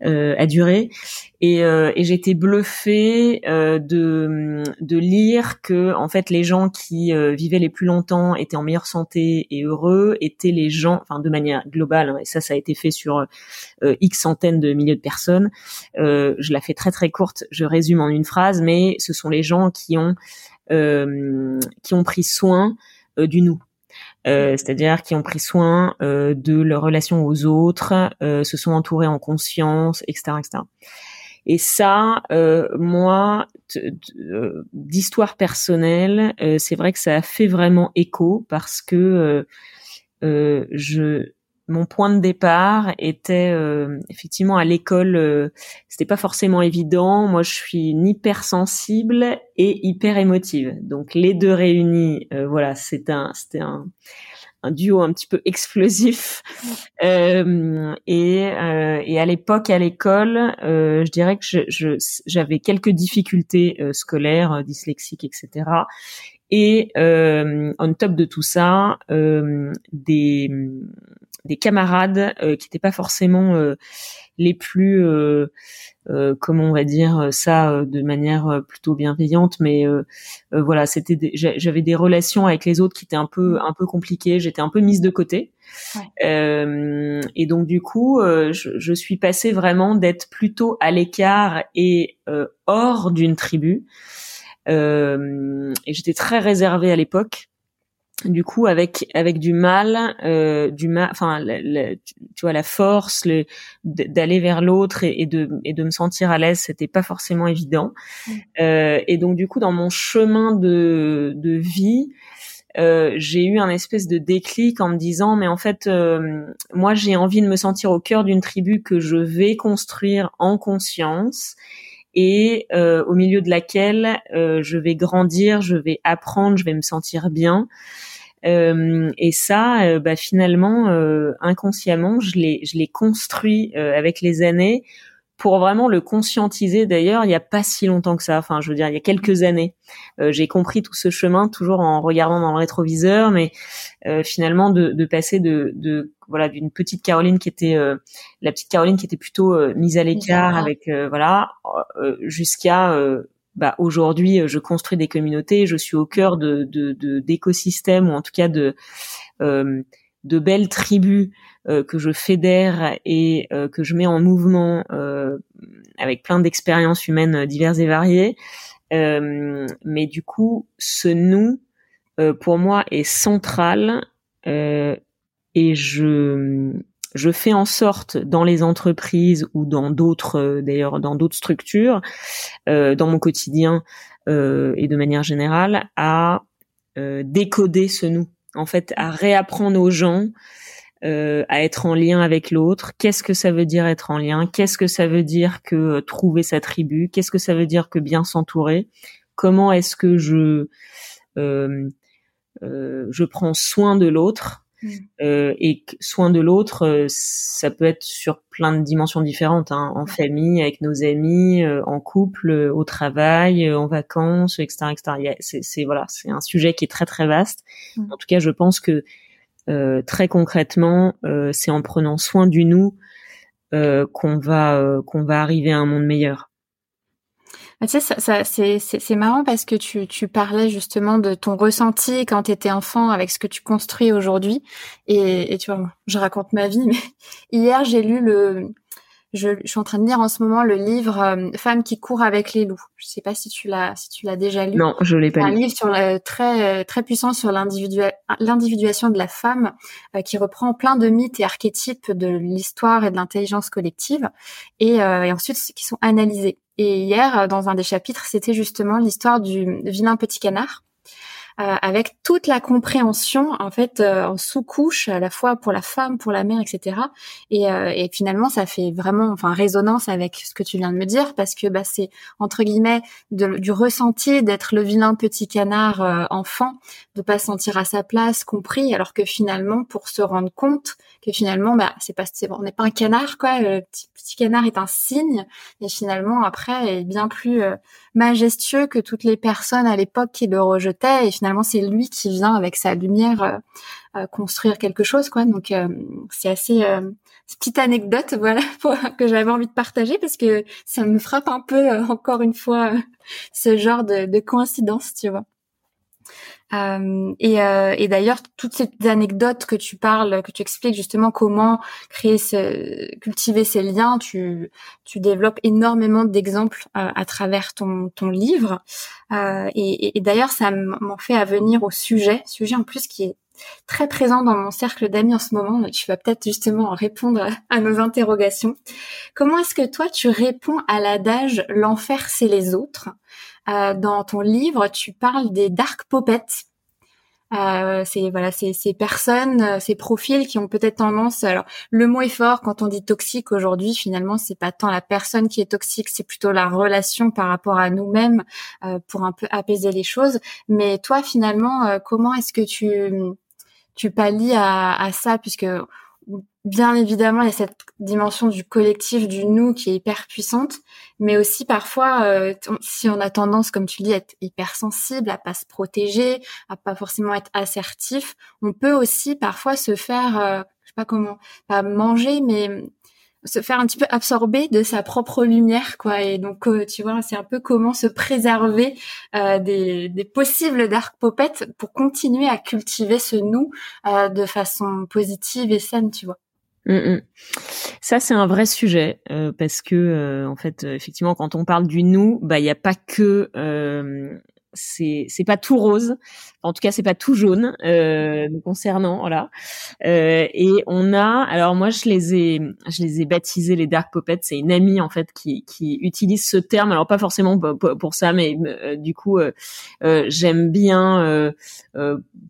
duré. Et, euh, et j'étais bluffée euh, de, de lire que en fait les gens qui euh, vivaient les plus longtemps étaient en meilleure santé et heureux étaient les gens, enfin de manière globale, hein, et ça ça a été fait sur x centaines de milliers de personnes. je la fais très très courte, je résume en une phrase, mais ce sont les gens qui ont qui ont pris soin du nous. Euh, c'est-à-dire qui ont pris soin euh, de leur relation aux autres, euh, se sont entourés en conscience, etc., etc. Et ça, euh, moi, euh, d'histoire personnelle, euh, c'est vrai que ça a fait vraiment écho parce que je mon point de départ était effectivement à l'école c'était pas forcément évident moi je suis hypersensible et hyper émotive donc les deux réunis voilà c'est un c'était un un duo un petit peu explosif. Euh, et, euh, et, à l'époque, à l'école, euh, je dirais que j'avais quelques difficultés euh, scolaires, euh, dyslexiques, etc. Et on top de tout ça, des, des camarades qui n'étaient pas forcément les plus euh, comment on va dire ça euh, de manière euh, plutôt bienveillante mais voilà c'était j'avais des relations avec les autres qui étaient un peu un peu compliquées j'étais un peu mise de côté. Et donc du coup je, je, suis passée vraiment d'être plutôt à l'écart et hors d'une tribu. Et j'étais très réservée à l'époque du coup avec avec du mal euh, du mal enfin tu vois la force le d'aller vers l'autre et, et, de et de me sentir à l'aise c'était pas forcément évident mmh. euh, et donc du coup dans mon chemin de de vie euh, j'ai eu un espèce de déclic en me disant mais en fait euh, moi j'ai envie de me sentir au cœur d'une tribu que je vais construire en conscience et euh, au milieu de laquelle euh, je vais grandir, je vais apprendre, je vais me sentir bien. Euh, et ça, bah, finalement, inconsciemment, je l'ai, je l'ai construit avec les années pour vraiment le conscientiser. D'ailleurs, il n'y a pas si longtemps que ça. Enfin, je veux dire, il y a quelques années, j'ai compris tout ce chemin toujours en regardant dans le rétroviseur, mais finalement de, de, passer de, de voilà d'une petite Caroline qui était la petite Caroline qui était plutôt mise à l'écart avec voilà jusqu'à bah, aujourd'hui, euh, je construis des communautés, je suis au cœur de, d'écosystèmes ou en tout cas de euh, de belles tribus euh, que je fédère et que je mets en mouvement avec plein d'expériences humaines diverses et variées. mais du coup, ce nous, pour moi, est central et je je fais en sorte dans les entreprises ou dans d'autres euh, d'ailleurs dans d'autres structures euh, dans mon quotidien euh, et de manière générale à décoder ce nous en fait à réapprendre aux gens à être en lien avec l'autre. Qu'est-ce que ça veut dire être en lien? Qu'est-ce que ça veut dire que trouver sa tribu? Qu'est-ce que ça veut dire que bien s'entourer? Comment est-ce que je je prends soin de l'autre? Euh, et soin de l'autre, euh, ça peut être sur plein de dimensions différentes, hein, en famille, avec nos amis, euh, en couple, au travail, en vacances, etc., etc. C'est voilà, c'est un sujet qui est très très vaste. Mm. En tout cas, je pense que très concrètement, c'est en prenant soin du nous qu'on va qu'on va arriver à un monde meilleur. Tu sais, ça, ça c'est marrant parce que tu, tu parlais justement de ton ressenti quand tu étais enfant avec ce que tu construis aujourd'hui. Et, et tu vois, je raconte ma vie, mais hier j'ai lu le, je, je, suis en train de lire en ce moment le livre euh, Femme qui court avec les loups. Je sais pas si tu l'as si tu l'as déjà lu. Non, je l'ai pas lu. Un livre sur très très puissant sur l'individuation de la femme euh, qui reprend plein de mythes et archétypes de l'histoire et de l'intelligence collective et, euh, et ensuite qui sont analysés. Et hier, dans un des chapitres, c'était justement l'histoire du vilain petit canard. euh, avec toute la compréhension en fait euh, en sous-couche à la fois pour la femme, pour la mère, etc. Et, euh, et, finalement, ça fait vraiment enfin résonance avec ce que tu viens de me dire parce que bah, c'est entre guillemets du ressenti d'être le vilain petit canard enfant, de pas se sentir à sa place, compris, alors que finalement, pour se rendre compte que finalement, bah c'est pas c'est on n'est pas un canard quoi, le petit, petit, canard est un signe et finalement après est bien plus majestueux que toutes les personnes à l'époque qui le rejetaient et finalement finalement c'est lui qui vient avec sa lumière euh, euh, construire quelque chose quoi. Donc euh, c'est assez petite anecdote voilà que j'avais envie de partager parce que ça me frappe un peu encore une fois ce genre de, de coïncidence tu vois euh, et, euh, et d'ailleurs, toutes ces anecdotes que tu parles, que tu expliques justement comment créer, ce, cultiver ces liens, tu, tu développes énormément d'exemples euh, à travers ton, ton livre. Euh, et, et, d'ailleurs, ça m'en fait à venir au sujet, sujet en plus qui est très présent dans mon cercle d'amis en ce moment. Tu vas peut-être justement répondre à nos interrogations. Comment est-ce que toi tu réponds à l'adage l'enfer c'est les autres euh, Dans ton livre, tu parles des dark puppets. Euh, c'est voilà, c'est ces personnes, euh, ces profils qui ont peut-être tendance. Alors, le mot est fort quand on dit toxique aujourd'hui. Finalement, c'est pas tant la personne qui est toxique, c'est plutôt la relation par rapport à nous-mêmes euh, pour un peu apaiser les choses. Mais toi, finalement, comment est-ce que tu tu pallies à, à ça, puisque bien évidemment, il y a cette dimension du collectif, du nous qui est hyper puissante, mais aussi parfois, euh, si on a tendance, comme tu dis, à être hypersensible, à pas se protéger, à pas forcément être assertif, on peut aussi parfois se faire, euh, je sais pas comment, pas manger, mais se faire un petit peu absorber de sa propre lumière, quoi. Et donc, euh, tu vois, c'est un peu comment se préserver des, des, possibles dark popettes pour continuer à cultiver ce nous de façon positive et saine, tu vois. Mm, mm. Ça c'est un vrai sujet euh, parce que euh, en fait effectivement quand on parle du nous, bah il n'y a pas que euh, c'est c'est pas tout rose. En tout cas, c'est pas tout jaune euh, concernant voilà. Euh, et on a alors moi je les ai je les ai baptisés les dark puppets. C'est une amie en fait qui qui utilise ce terme. Alors pas forcément pour, ça, mais euh, du coup j'aime bien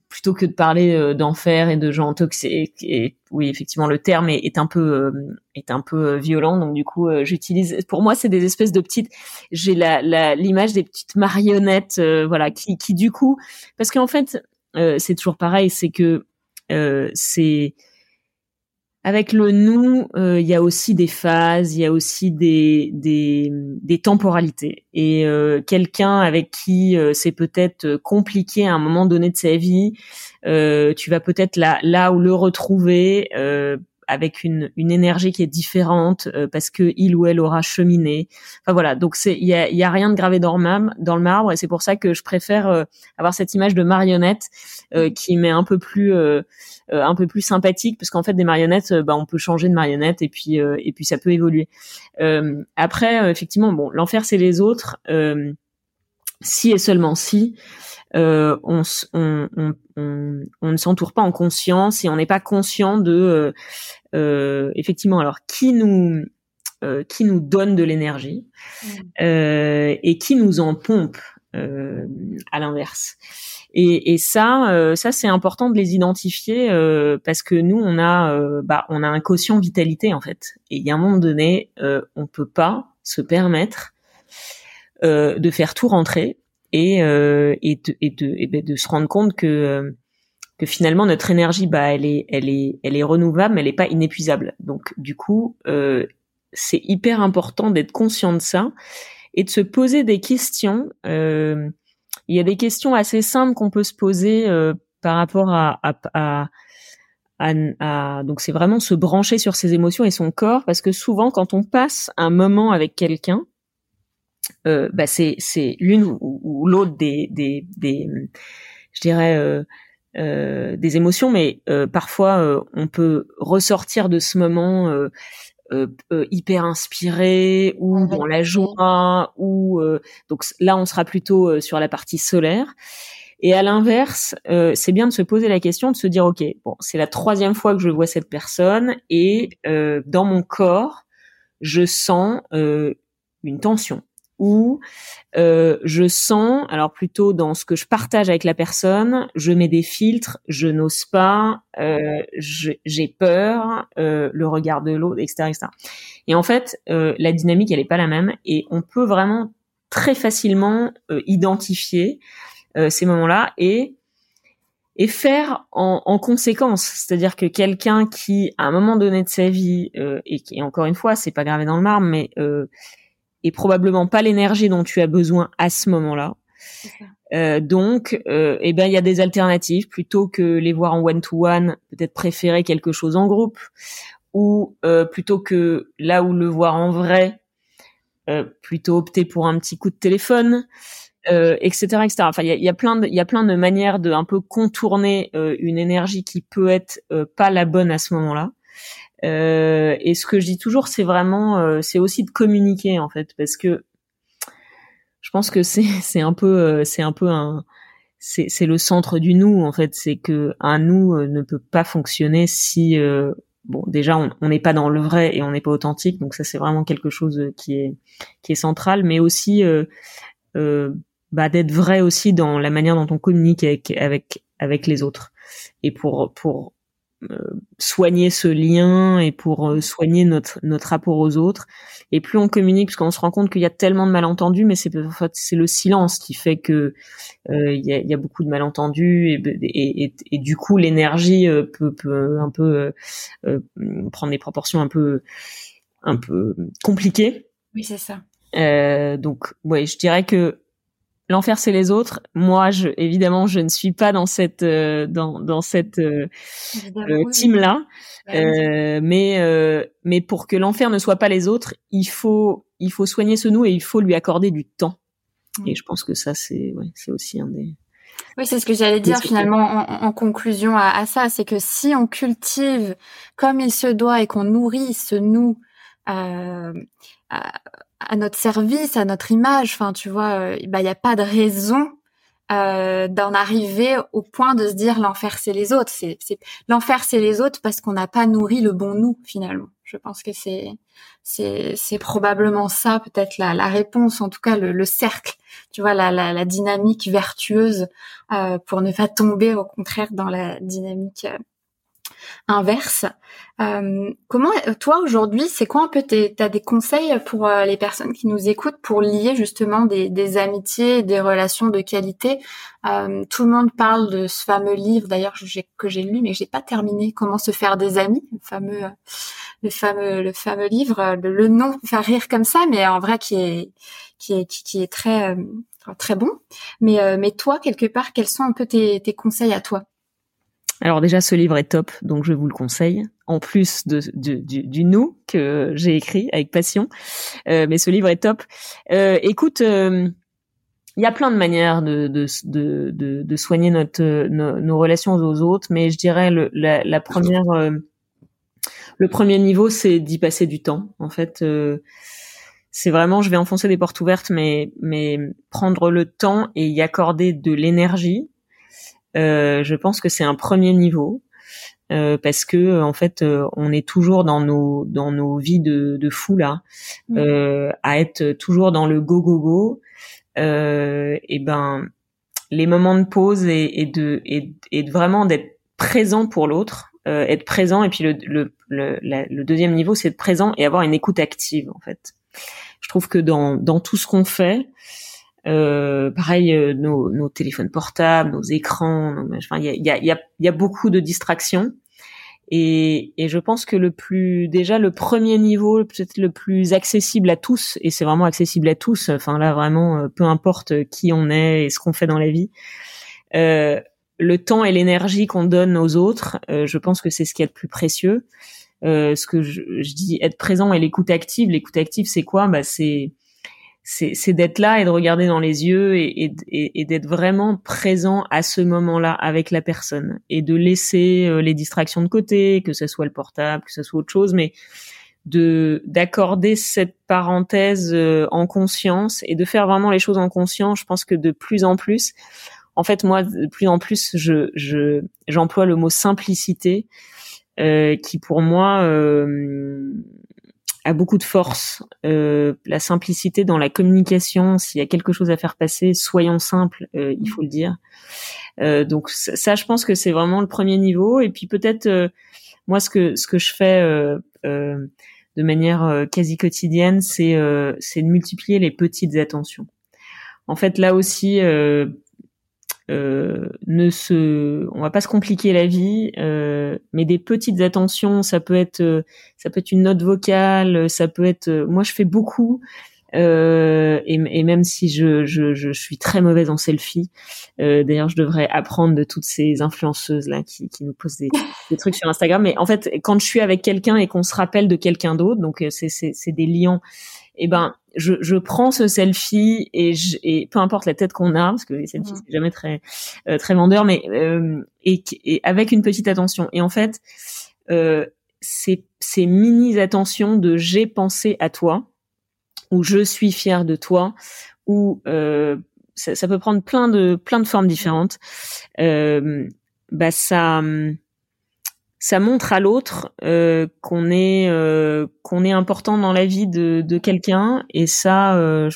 plutôt que de parler d'enfer et de gens toxiques. Et oui, effectivement, le terme est, est un peu est un peu violent. Donc du coup, j'utilise. Pour moi, c'est des espèces de petites. J'ai la l'image des petites marionnettes, voilà, qui qui du coup, parce qu'en en fait, euh, c'est toujours pareil, c'est que euh, c'est avec le nous, euh, il y a aussi des phases, il y a aussi des temporalités. Et quelqu'un avec qui c'est peut-être compliqué à un moment donné de sa vie, tu vas peut-être là là où le retrouver avec une, une énergie qui est différente euh, parce que il ou elle aura cheminé. Enfin voilà, donc c'est il y a, y a rien de gravé dans le marbre, dans le marbre et c'est pour ça que je préfère euh, avoir cette image de marionnette euh, qui m'est un peu plus un peu plus sympathique parce qu'en fait des marionnettes, bah, on peut changer de marionnette et puis et puis ça peut évoluer. après effectivement bon l'enfer c'est les autres si et seulement si euh, on, on, on, on, ne s'entoure pas en conscience et on n'est pas conscient de euh, euh, effectivement alors qui nous qui nous donne de l'énergie mmh. et qui nous en pompe à l'inverse. Et, et, ça, ça c'est important de les identifier parce que nous, on a, bah, on a un quotient vitalité en fait. Et il y a un moment donné, on peut pas se permettre de faire tout rentrer et euh, ben, de se rendre compte que euh, finalement notre énergie bah elle est renouvelable mais elle est pas inépuisable. Donc du coup euh, c'est hyper important d'être conscient de ça et de se poser des questions. Il y a des questions assez simples qu'on peut se poser par rapport à, donc c'est vraiment se brancher sur ses émotions et son corps parce que souvent quand on passe un moment avec quelqu'un euh, bah c'est c'est l'une ou, l'autre des, des des je dirais euh, euh, des émotions, mais euh, parfois euh, on peut ressortir de ce moment hyper inspiré ou dans la joie ou donc là on sera plutôt sur la partie solaire. Et à l'inverse, c'est bien de se poser la question, de se dire ok, bon, c'est la troisième fois que je vois cette personne et dans mon corps, je sens une tension où euh, je sens, alors plutôt dans ce que je partage avec la personne, je mets des filtres, je n'ose pas, euh, j'ai peur, euh, le regard de l'autre, etc., etc. Et en fait, euh, la dynamique, elle n'est pas la même, et on peut vraiment très facilement euh, identifier euh, ces moments-là et et faire en, en conséquence, c'est-à-dire que quelqu'un qui, à un moment donné de sa vie, et, et encore une fois, c'est pas gravé dans le marbre, mais et probablement pas l'énergie dont tu as besoin à ce moment-là. Euh, donc, euh, eh ben, il y a des alternatives plutôt que les voir en one-to-one, peut-être préférer quelque chose en groupe, ou euh, plutôt que là où le voir en vrai, euh, plutôt opter pour un petit coup de téléphone, etc., euh, etc. Enfin, il y a, y a, plein de, il y a plein de manières de un peu contourner une énergie qui peut être pas la bonne à ce moment-là. Euh, et ce que je dis toujours, c'est vraiment, euh, c'est aussi de communiquer en fait, parce que je pense que c'est c'est un peu euh, c'est un peu un c'est c'est le centre du nous en fait. C'est que un nous ne peut pas fonctionner si bon déjà on n'est pas dans le vrai et on n'est pas authentique. Donc ça c'est vraiment quelque chose qui est qui est central, mais aussi bah, d'être vrai aussi dans la manière dont on communique avec avec avec les autres et pour pour euh, soigner ce lien et pour euh, soigner notre notre rapport aux autres. Et plus on communique parce qu'on se rend compte qu'il y a tellement de malentendus mais c'est en fait c'est le silence qui fait que euh, il y, a, y, a, beaucoup de malentendus et, et, et, du coup l'énergie peut, peut un peu prendre des proportions un peu un peu compliquées. Oui c'est ça. Donc ouais je dirais que l'enfer c'est les autres. Moi, je, évidemment, je ne suis pas dans cette euh, dans dans cette euh, euh team là. Bah euh, mais mais pour que l'enfer ne soit pas les autres, il faut il faut soigner ce nous et il faut lui accorder du temps. Et je pense que ça c'est ouais, c'est aussi un des oui, c'est ce que j'allais dire finalement en, en, conclusion à, à ça, c'est que si on cultive comme il se doit et qu'on nourrit ce nous euh, à notre service, à notre image. Enfin, tu vois, euh, bah il n'y a pas de raison euh, d'en arriver au point de se dire l'enfer c'est les autres. C'est, l'enfer c'est les autres parce qu'on n'a pas nourri le bon nous finalement. Je pense que c'est c'est, c'est probablement ça peut-être la, la réponse, en tout cas le, le cercle. Tu vois la, la, la dynamique vertueuse euh, pour ne pas tomber au contraire dans la dynamique euh, inverse. Euh, comment toi aujourd'hui, c'est quoi un peu tes t'as des conseils pour euh, les personnes qui nous écoutent pour lier justement des, des amitiés, des relations de qualité? Euh, Tout le monde parle de ce fameux livre d'ailleurs que j'ai lu mais j'ai pas terminé. Comment se faire des amis, le fameux le fameux le fameux livre. Le, nom peut faire rire comme ça, mais en vrai qui est qui est qui, est très très bon. Mais mais toi quelque part, quels sont un peu tes, tes conseils à toi? Alors déjà, ce livre est top, donc je vous le conseille. En plus de, du, du, nous que j'ai écrit avec passion, euh, mais ce livre est top. Euh, écoute, euh, il y a plein de manières de, de, de, de soigner notre, nos, relations aux autres, mais je dirais le, la, la première, le premier niveau, c'est d'y passer du temps. En fait, c'est vraiment, je vais enfoncer des portes ouvertes, mais mais prendre le temps et y accorder de l'énergie euh, je pense que c'est un premier niveau. Euh, parce que en fait euh, on est toujours dans nos dans nos vies de, de fou là mmh. euh, à être toujours dans le go go go et ben les moments de pause et, et de et, et vraiment d'être présent pour l'autre être présent et puis le le, le, le deuxième niveau c'est être présent et avoir une écoute active en fait je trouve que dans dans tout ce qu'on fait euh, pareil, euh, nos, nos, téléphones portables, nos écrans. Enfin, il y a, y, a, y, y a beaucoup de distractions. Et, et, je pense que le plus, déjà le premier niveau, peut-être le plus accessible à tous, et c'est vraiment accessible à tous. Enfin là, vraiment, euh, peu importe qui on est et ce qu'on fait dans la vie. Euh, le temps et l'énergie qu'on donne aux autres, je pense que c'est ce qui est le plus précieux. Ce que je, je, dis, être présent et l'écoute active. L'écoute active, c'est quoi? Bah, c'est c'est d'être là et de regarder dans les yeux et, et, et d'être vraiment présent à ce moment-là avec la personne et de laisser euh, les distractions de côté, que ce soit le portable, que ce soit autre chose, mais de d'accorder cette parenthèse euh, en conscience et de faire vraiment les choses en conscience. Je pense que de plus en plus, en fait, moi, de plus en plus, je j'emploie le mot simplicité, euh, qui pour moi euh, a beaucoup de force. Euh, la simplicité dans la communication, s'il y a quelque chose à faire passer, soyons simples, euh, il faut le dire. Euh, donc ça, je pense que c'est vraiment le premier niveau. Et puis peut-être moi, ce que ce que je fais de manière quasi quotidienne, c'est c'est de multiplier les petites attentions. En fait, là aussi, euh, ne se, on va pas se compliquer la vie, euh, mais des petites attentions, ça peut être, euh, ça peut être une note vocale, ça peut être, moi je fais beaucoup. Et, et, même si je, je, je, suis très mauvaise en selfie, d'ailleurs je devrais apprendre de toutes ces influenceuses là qui, qui nous posent des, trucs sur Instagram. Mais en fait, quand je suis avec quelqu'un et qu'on se rappelle de quelqu'un d'autre, donc c'est des liens, eh ben je, je prends ce selfie et, je, et peu importe la tête qu'on a, parce que les selfies c'est jamais très euh, très vendeur, mais euh, et, et, avec une petite attention. Et en fait, euh, ces, ces mini attentions de j'ai pensé à toi, ou je suis fier de toi, ou euh, ça, peut prendre plein de plein de formes différentes. Euh, bah ça ça montre à l'autre euh, qu'on est euh, qu'on est important dans la vie de, de quelqu'un. Et ça euh,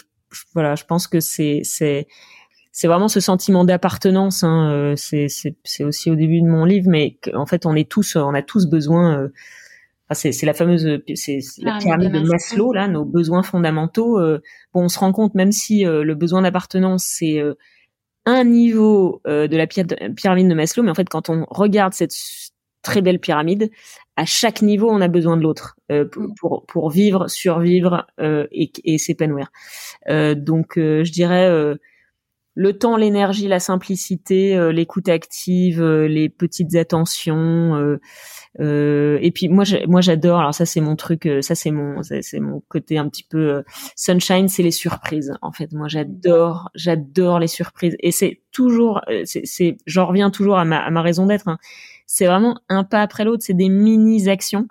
voilà je pense que c'est c'est c'est vraiment ce sentiment d'appartenance hein, euh, c'est c'est c'est aussi au début de mon livre mais en fait on est tous on a tous besoin c'est c'est la fameuse c'est la pyramide de Maslow là nos besoins fondamentaux bon on se rend compte même si le besoin d'appartenance c'est un niveau de la pyramide de Maslow mais en fait quand on regarde cette très belle pyramide. À chaque niveau, on a besoin de l'autre euh, mm. pour, pour vivre, survivre euh, et, et s'épanouir. Euh, donc, je dirais le temps, l'énergie, la simplicité, l'écoute active, les petites attentions. et puis moi, moi j'adore. Alors ça, c'est mon truc. ça, c'est mon, c'est mon côté un petit peu sunshine. C'est les surprises. En fait, moi, j'adore, j'adore les surprises. Et c'est toujours, c'est, j'en reviens toujours à ma, à ma raison d'être. Hein c'est vraiment un pas après l'autre, c'est des mini actions,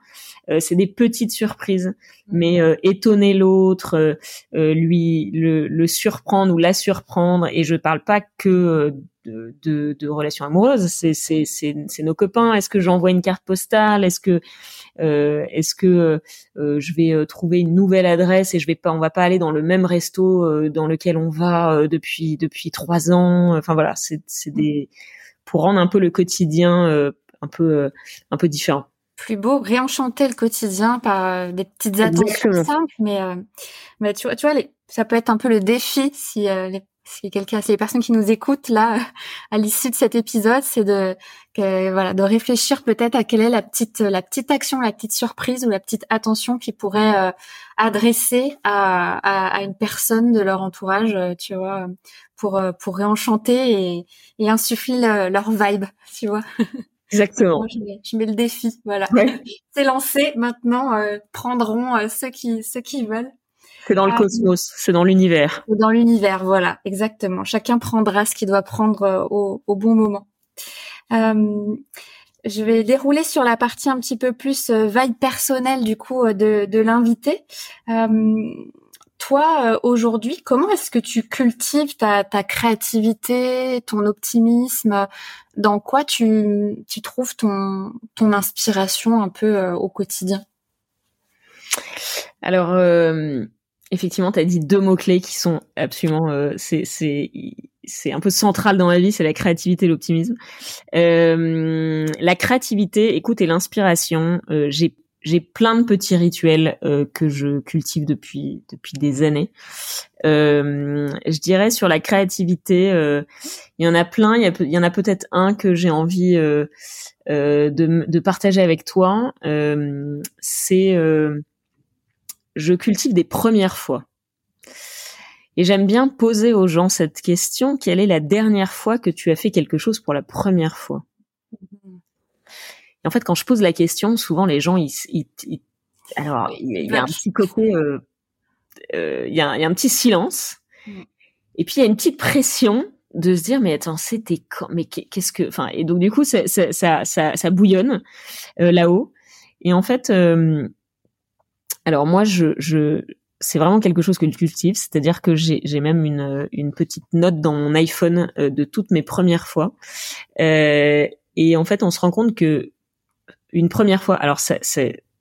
euh, c'est des petites surprises, mais euh, étonner l'autre, euh, euh, lui le, le, surprendre ou la surprendre, et je parle pas que de, de, de relations amoureuses, c'est c'est c'est nos copains. Est-ce que j'envoie une carte postale? Est-ce que est-ce que je vais trouver une nouvelle adresse et je vais pas, on va pas aller dans le même resto dans lequel on va depuis depuis trois ans? Enfin voilà, c'est c'est des pour rendre un peu le quotidien un peu euh, un peu différent plus beau, réenchanter le quotidien par euh, des petites attentions simples, mais euh, mais tu vois, tu vois, les, ça peut être un peu le défi si les, si quelqu'un, si les personnes qui nous écoutent là à l'issue de cet épisode, c'est de que, voilà de réfléchir peut-être à quelle est la petite la petite action, la petite surprise ou la petite attention qui pourrait adresser à, à, à une personne de leur entourage, tu vois, pour pour réenchanter et, et insuffler leur vibe, tu vois. Exactement. je, mets, le défi, voilà. C'est lancé. Maintenant, euh, prendront euh, ceux qui ceux qui veulent. C'est dans le euh, cosmos, c'est dans l'univers. C'est dans l'univers, voilà, exactement. Chacun prendra ce qu'il doit prendre au, au, bon moment. je vais dérouler sur la partie un petit peu plus vibe personnelle du coup de, de l'invité euh, aujourd'hui, comment est-ce que tu cultives ta, créativité, ton optimisme? Dans quoi tu, trouves ton, inspiration un peu euh, au quotidien? Alors, euh, effectivement, tu as dit deux mots-clés qui sont absolument... c'est, c'est, c'est un peu central dans ma vie, c'est la créativité et l'optimisme. la créativité, écoute, et l'inspiration, j'ai j'ai plein de petits rituels euh, que je cultive depuis depuis des années. Euh, je dirais sur la créativité, euh, il y en a plein. Il y, en a peut-être un que j'ai envie de, de, partager avec toi. C'est je cultive des premières fois. Et j'aime bien poser aux gens cette question quelle est la dernière fois que tu as fait quelque chose pour la première fois? Et en fait, quand je pose la question, souvent les gens, ils, ils, alors il y, a un petit côté, euh, euh, il y, a, y, a, un petit silence, mm. et puis il y a une petite pression de se dire mais attends c'était quand mais qu'est-ce que enfin et donc du coup ça ça ça, ça, bouillonne euh, là-haut et en fait euh, alors moi je je c'est vraiment quelque chose que je cultive, c'est-à-dire que j'ai, j'ai même une, une petite note dans mon iPhone euh, de toutes mes premières fois. Euh, et en fait, on se rend compte que une première fois. Alors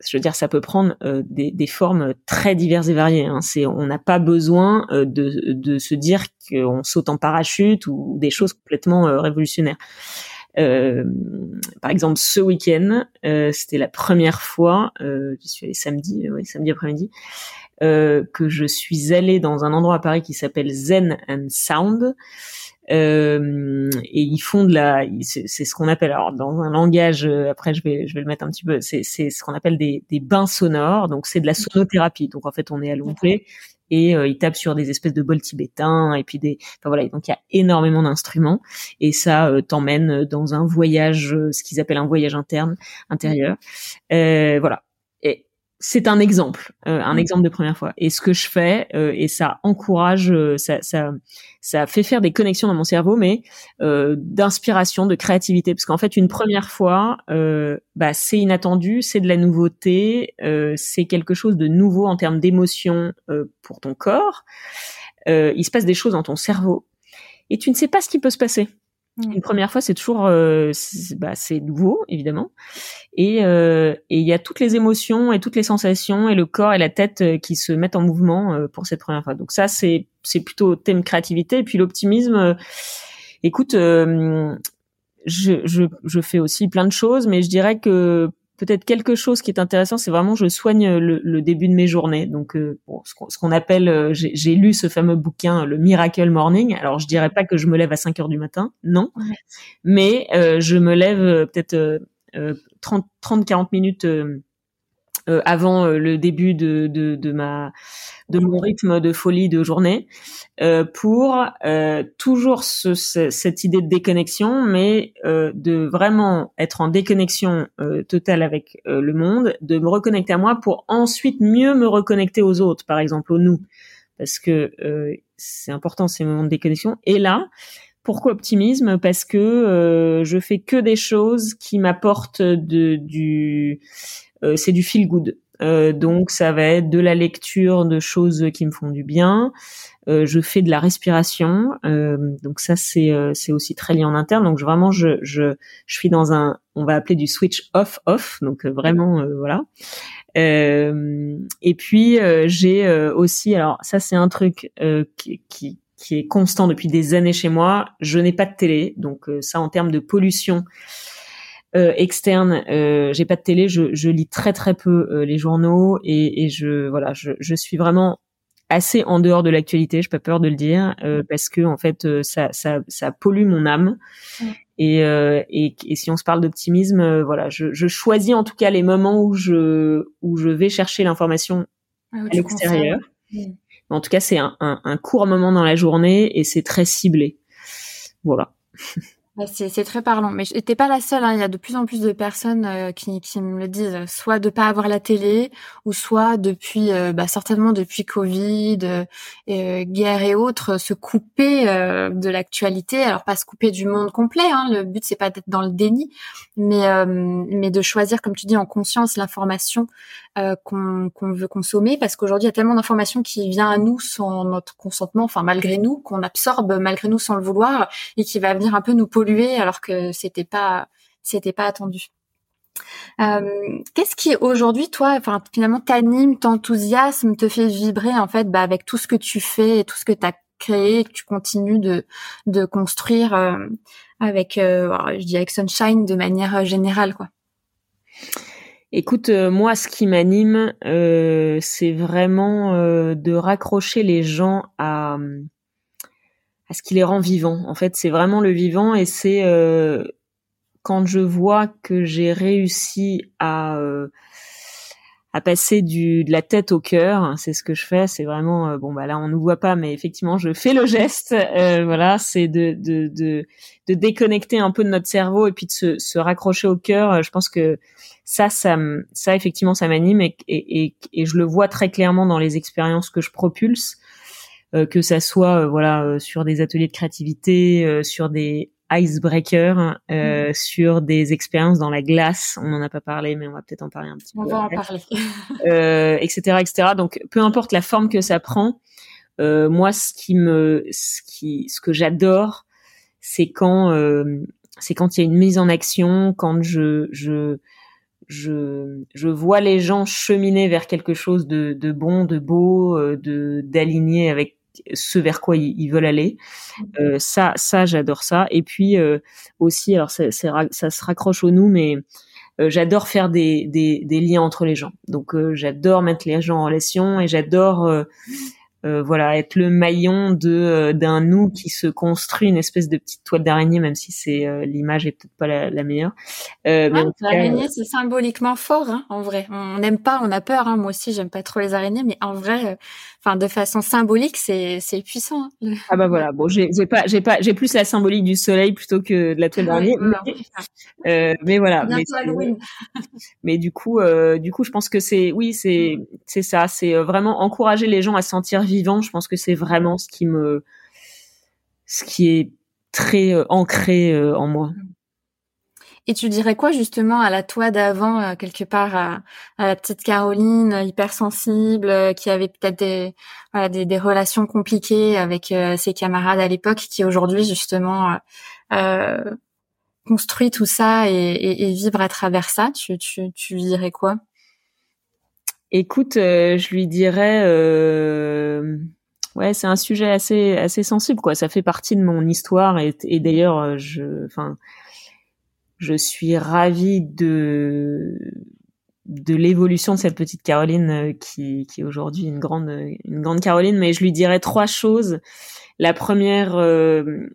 je veux dire, ça peut prendre euh, des, formes très diverses et variées. Hein. On n'a pas besoin euh, de, se dire qu'on saute en parachute ou des choses complètement euh, révolutionnaires. par exemple, ce week-end, c'était la première fois, j'y suis allée samedi, samedi après-midi, que je suis allée dans un endroit à Paris qui s'appelle Zen and Sound. Euh, et ils font de la, c'est ce qu'on appelle, alors dans un langage, euh, après je vais, je vais le mettre un petit peu, c'est ce qu'on appelle des, des bains sonores, donc c'est de la sonothérapie. Donc en fait on est allongé et euh, ils tapent sur des espèces de bols tibétains et puis des, enfin voilà, donc il y a énormément d'instruments et ça euh, t'emmène dans un voyage, ce qu'ils appellent un voyage interne, intérieur. Euh, voilà, c'est un exemple, euh, un mm. exemple de première fois. Et ce que je fais, euh, et ça encourage, euh, ça, ça, ça fait faire des connexions dans mon cerveau, mais d'inspiration, de créativité, parce qu'en fait, une première fois, bah, c'est inattendu, c'est de la nouveauté, c'est quelque chose de nouveau en termes d'émotion pour ton corps. il se passe des choses dans ton cerveau et tu ne sais pas ce qui peut se passer. Mmh. Une première fois, c'est toujours, euh, bah, c'est nouveau évidemment, et euh, et il y a toutes les émotions et toutes les sensations et le corps et la tête euh, qui se mettent en mouvement euh, pour cette première fois. Donc ça, c'est c'est plutôt thème créativité. Et puis l'optimisme, écoute, je, je je fais aussi plein de choses, mais je dirais que peut-être quelque chose qui est intéressant, c'est vraiment je soigne le, le, début de mes journées. Donc euh, ce qu'on appelle, euh, j'ai lu ce fameux bouquin, le Miracle Morning. Alors je dirais pas que je me lève à 5 heures du matin, non, mais euh, je me lève peut-être 30 30 40 minutes euh, avant euh, le début de, de, de, ma de mon rythme de folie de journée euh, pour toujours ce, cette idée de déconnexion mais de vraiment être en déconnexion totale avec le monde de me reconnecter à moi pour ensuite mieux me reconnecter aux autres par exemple aux nous. Parce que c'est important ces moments de déconnexion. Et là pourquoi optimisme? Parce que je fais que des choses qui m'apportent de, du euh, c'est du feel good. Euh, donc ça va être de la lecture de choses qui me font du bien. Euh, je fais de la respiration, donc ça c'est c'est aussi très lié en interne. Donc vraiment je je je suis dans un on va appeler du switch off off. Donc vraiment voilà. et puis j'ai aussi alors ça c'est un truc qui, qui qui est constant depuis des années chez moi. Je n'ai pas de télé, donc ça en termes de pollution euh, externe, euh, j'ai pas de télé, je, je, lis très très peu euh, les journaux et, et, je voilà, je, je, suis vraiment assez en dehors de l'actualité, j'ai pas peur de le dire, euh, parce que en fait ça, ça, ça pollue mon âme. Et, et, et, si on se parle d'optimisme, voilà, je, je, choisis en tout cas les moments où je où je vais chercher l'information ah à l'extérieur. En tout cas, c'est un, un, un court moment dans la journée et c'est très ciblé. Voilà. Bah, c'est très parlant. Mais t'es pas la seule. Hein. Il y a de plus en plus de personnes euh, qui, qui, me le disent, soit de pas avoir la télé, ou soit depuis, euh, bah, certainement depuis Covid, euh, guerre et autres, se couper de l'actualité. Alors pas se couper du monde complet. Hein. Le but c'est pas d'être dans le déni, mais mais de choisir, comme tu dis, en conscience l'information qu'on veut consommer, parce qu'aujourd'hui il y a tellement d'informations qui vient à nous sans notre consentement, enfin malgré nous, qu'on absorbe malgré nous sans le vouloir, et qui va venir un peu nous polluer alors que c'était pas c'était pas attendu. Euh, qu'est-ce qui aujourd'hui, toi, enfin finalement t'anime, t'enthousiasme, te fait vibrer en fait, bah, avec tout ce que tu fais et tout ce que tu as créé, que tu continues de de construire euh, avec, euh, je dis avec Sunshine de manière générale, quoi? Écoute, moi, ce qui m'anime, c'est vraiment de raccrocher les gens à à ce qui les rend vivants. En fait, c'est vraiment le vivant et c'est euh, quand je vois que j'ai réussi à euh, passer du de la tête au cœur, c'est ce que je fais. C'est vraiment euh, bon bah là on nous voit pas, mais effectivement je fais le geste. voilà, c'est de, de de de déconnecter un peu de notre cerveau et puis de se, raccrocher au cœur. Je pense que ça ça ça effectivement ça m'anime et, et, et, je le vois très clairement dans les expériences que je propulse. Euh, que ça soit euh, voilà euh, sur des ateliers de créativité, sur des icebreakers, euh, mm. sur des expériences dans la glace. On n'en a pas parlé, mais on va peut-être en parler un petit peu. On va en parler. euh, etc., etc. Donc, peu importe la forme que ça prend, euh, moi, ce qui me, ce qui, ce que j'adore, c'est quand, euh, c'est quand il y a une mise en action, quand je, je, je, je vois les gens cheminer vers quelque chose de, de bon, de beau, de d'aligné avec ce vers quoi ils, veulent aller. Euh, ça, ça, j'adore ça. Et puis euh, aussi, alors ça, ça, se raccroche au nous, mais euh, j'adore faire des, des, des, liens entre les gens. Donc j'adore mettre les gens en relation et j'adore voilà, être le maillon de d'un nous qui se construit une espèce de petite toile d'araignée, même si c'est l'image est peut-être pas la, meilleure. Euh, l'araignée, c'est symboliquement fort, hein, en vrai. On n'aime pas, on a peur. Hein. Moi aussi, j'aime pas trop les araignées, mais en vrai, enfin, de façon symbolique, c'est c'est puissant. Hein, ah bah voilà. Bon, j'ai pas j'ai pas j'ai plus la symbolique du soleil plutôt que de la toile d'araignée. mais, mais, voilà. Mais, mais, du coup, du coup, je pense que c'est oui, c'est c'est ça, c'est vraiment encourager les gens à se sentir vivant, je pense que c'est vraiment ce qui me, ce qui est très euh, ancré euh, en moi. Et tu dirais quoi justement à la toi d'avant, euh, quelque part, à, la petite Caroline euh, hypersensible, euh, qui avait peut-être des, relations compliquées avec ses camarades à l'époque, qui aujourd'hui justement construit tout ça et, et, vibre à travers ça Tu, dirais quoi? Écoute, je lui dirais, ouais, c'est un sujet assez assez sensible, quoi. Ça fait partie de mon histoire et, et d'ailleurs, je, enfin je suis ravie de de l'évolution de cette petite Caroline euh, qui, qui est aujourd'hui une grande une grande Caroline mais je lui dirais trois choses. La première euh,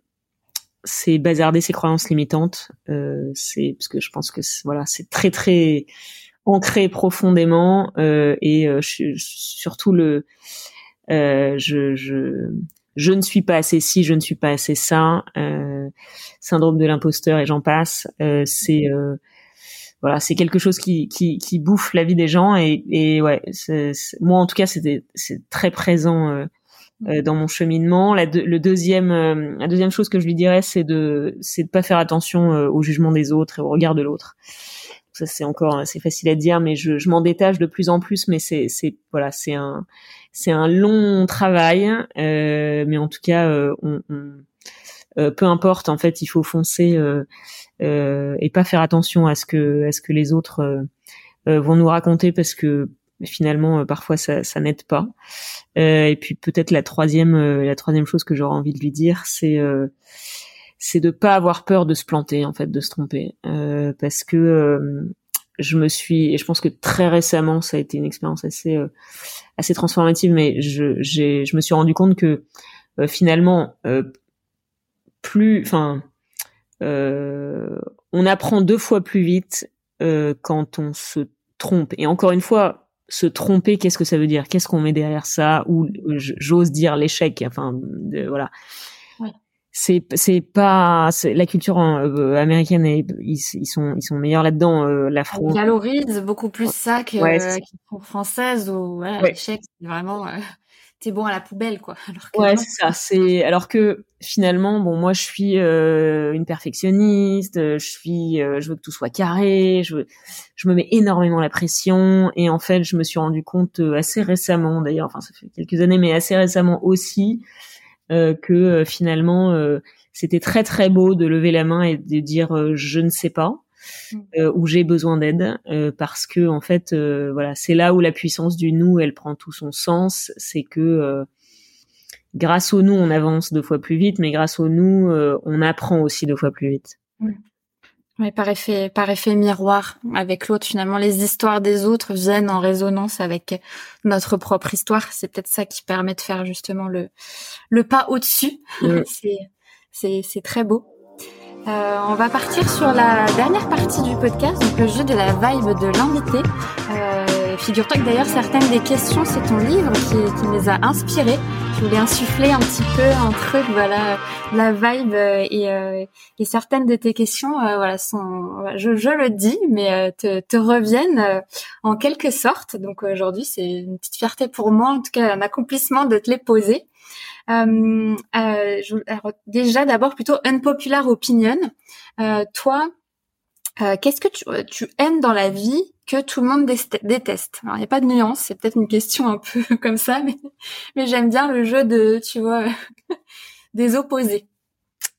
c'est bazarder ses croyances limitantes. Euh, c'est parce que je pense que voilà c'est très très ancré profondément. Euh, et euh, surtout le je, je je ne suis pas assez ci, je ne suis pas assez ça, euh, syndrome de l'imposteur et j'en passe. Euh, c'est euh, voilà, c'est quelque chose qui, qui, qui bouffe la vie des gens et, et ouais, moi en tout cas c'était c'est très présent euh, euh, dans mon cheminement. La, deuxième euh, la deuxième chose que je lui dirais c'est de c'est de pas faire attention au jugement des autres et au regard de l'autre. Ça c'est encore c'est facile à dire, mais je, je m'en détache de plus en plus. Mais c'est c'est voilà c'est un c'est un long travail, euh, mais en tout cas, euh, on, euh, peu importe. En fait, il faut foncer et pas faire attention à ce que à ce que les autres vont nous raconter parce que finalement parfois ça, ça n'aide pas. et puis peut-être la troisième la troisième chose que j'aurais envie de lui dire, c'est c'est de pas avoir peur de se planter en fait, de se tromper, parce que je me suis et je pense que très récemment ça a été une expérience assez euh, assez transformative mais je j'ai je me suis rendu compte que euh, finalement euh, plus enfin on apprend deux fois plus vite quand on se trompe. Et encore une fois se tromper qu'est-ce que ça veut dire? Qu'est-ce qu'on met derrière ça? Ou j'ose dire l'échec enfin voilà c'est c'est pas la culture euh, américaine et ils, ils, sont ils sont meilleurs là-dedans euh, l'afro. Ils valorisent beaucoup plus ça que ouais, euh, française où voilà, l'échec c'est vraiment euh, t'es bon à la poubelle quoi alors que ouais c'est ça c'est alors que finalement bon moi je suis euh, une perfectionniste je suis je veux que tout soit carré je je me mets énormément la pression et en fait je me suis rendu compte assez récemment d'ailleurs enfin ça fait quelques années mais assez récemment aussi que euh, finalement euh, c'était très très beau de lever la main et de dire je ne sais pas mm. ou j'ai besoin d'aide parce que en fait voilà c'est là où la puissance du nous elle prend tout son sens c'est que grâce au nous on avance deux fois plus vite mais grâce au nous on apprend aussi deux fois plus vite mm. Oui, par effet, par effet miroir avec l'autre. Finalement, les histoires des autres viennent en résonance avec notre propre histoire. C'est peut-être ça qui permet de faire justement le le pas au-dessus. c'est c'est c'est très beau. Euh, on va partir sur la dernière partie du podcast, donc le jeu de la vibe de l'invité. Euh, Figure-toi que d'ailleurs certaines des questions, c'est ton livre qui, qui les a inspirées. Je voulais insuffler un petit peu un truc, voilà, la vibe euh, et, euh, et certaines de tes questions, euh, voilà, sont, je, je, le dis, mais te, te reviennent en quelque sorte. Donc aujourd'hui, c'est une petite fierté pour moi, en tout cas un accomplissement de te les poser. Euh, euh, déjà, d'abord, plutôt unpopular opinion. Euh, toi, qu'est-ce que tu, tu, aimes dans la vie que tout le monde déteste Alors, il n'y a pas de nuance, c'est peut-être une question un peu comme ça, mais, mais j'aime bien le jeu de, tu vois, des opposés.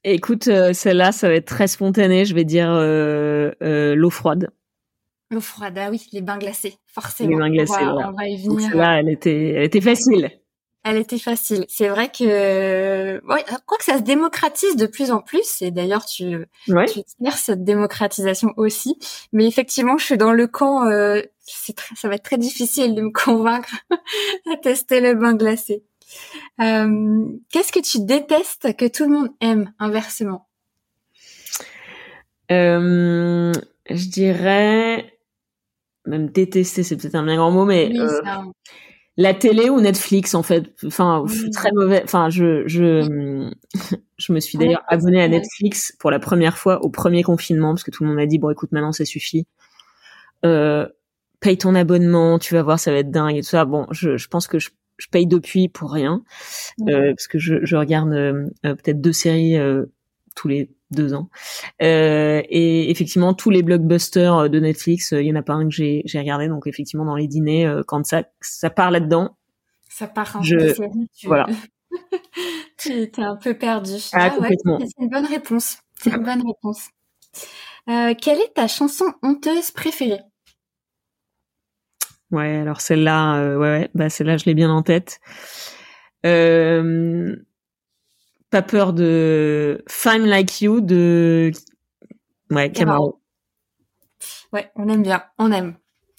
Écoute, celle-là, ça va être très spontané. Je vais dire l'eau froide. L'eau froide, ah oui, les bains glacés, forcément. Les bains glacés, on va, on va y venir. Là, elle était, elle était facile. Elle était facile. C'est vrai que, ouais, quoi que ça se démocratise de plus en plus. Et d'ailleurs, tu, ouais. tu tires cette démocratisation aussi. Mais effectivement, je suis dans le camp. Euh, ça va être très difficile de me convaincre à tester le bain glacé. Euh, Qu'est-ce que tu détestes que tout le monde aime inversement? Euh, Je dirais même détester, c'est peut-être un bien grand mot, mais euh, la télé ou Netflix en fait. Enfin je suis très mauvais. Enfin je je je me suis d'ailleurs abonnée à Netflix pour la première fois au premier confinement parce que tout le monde m'a dit bon écoute maintenant ça suffit. Euh, paye ton abonnement tu vas voir ça va être dingue et tout ça. Bon je, je pense que je, je paye depuis pour rien. Euh, parce que je, je regarde euh, peut-être deux séries euh, tous les deux ans. Euh, et effectivement, tous les blockbusters de Netflix, il y en a pas un que j'ai j'ai regardé. Donc effectivement, dans les dîners, quand ça ça part là-dedans, ça part un peu. Voilà. tu es un peu perdu. Ah, complètement. c'est une bonne réponse. C'est une bonne réponse. quelle est ta chanson honteuse préférée? Ouais, alors celle-là, euh, ouais, ouais, bah celle-là, je l'ai bien en tête. Euh, pas peur de Fine Like You de ouais Camaro. Ouais, on aime bien, on aime.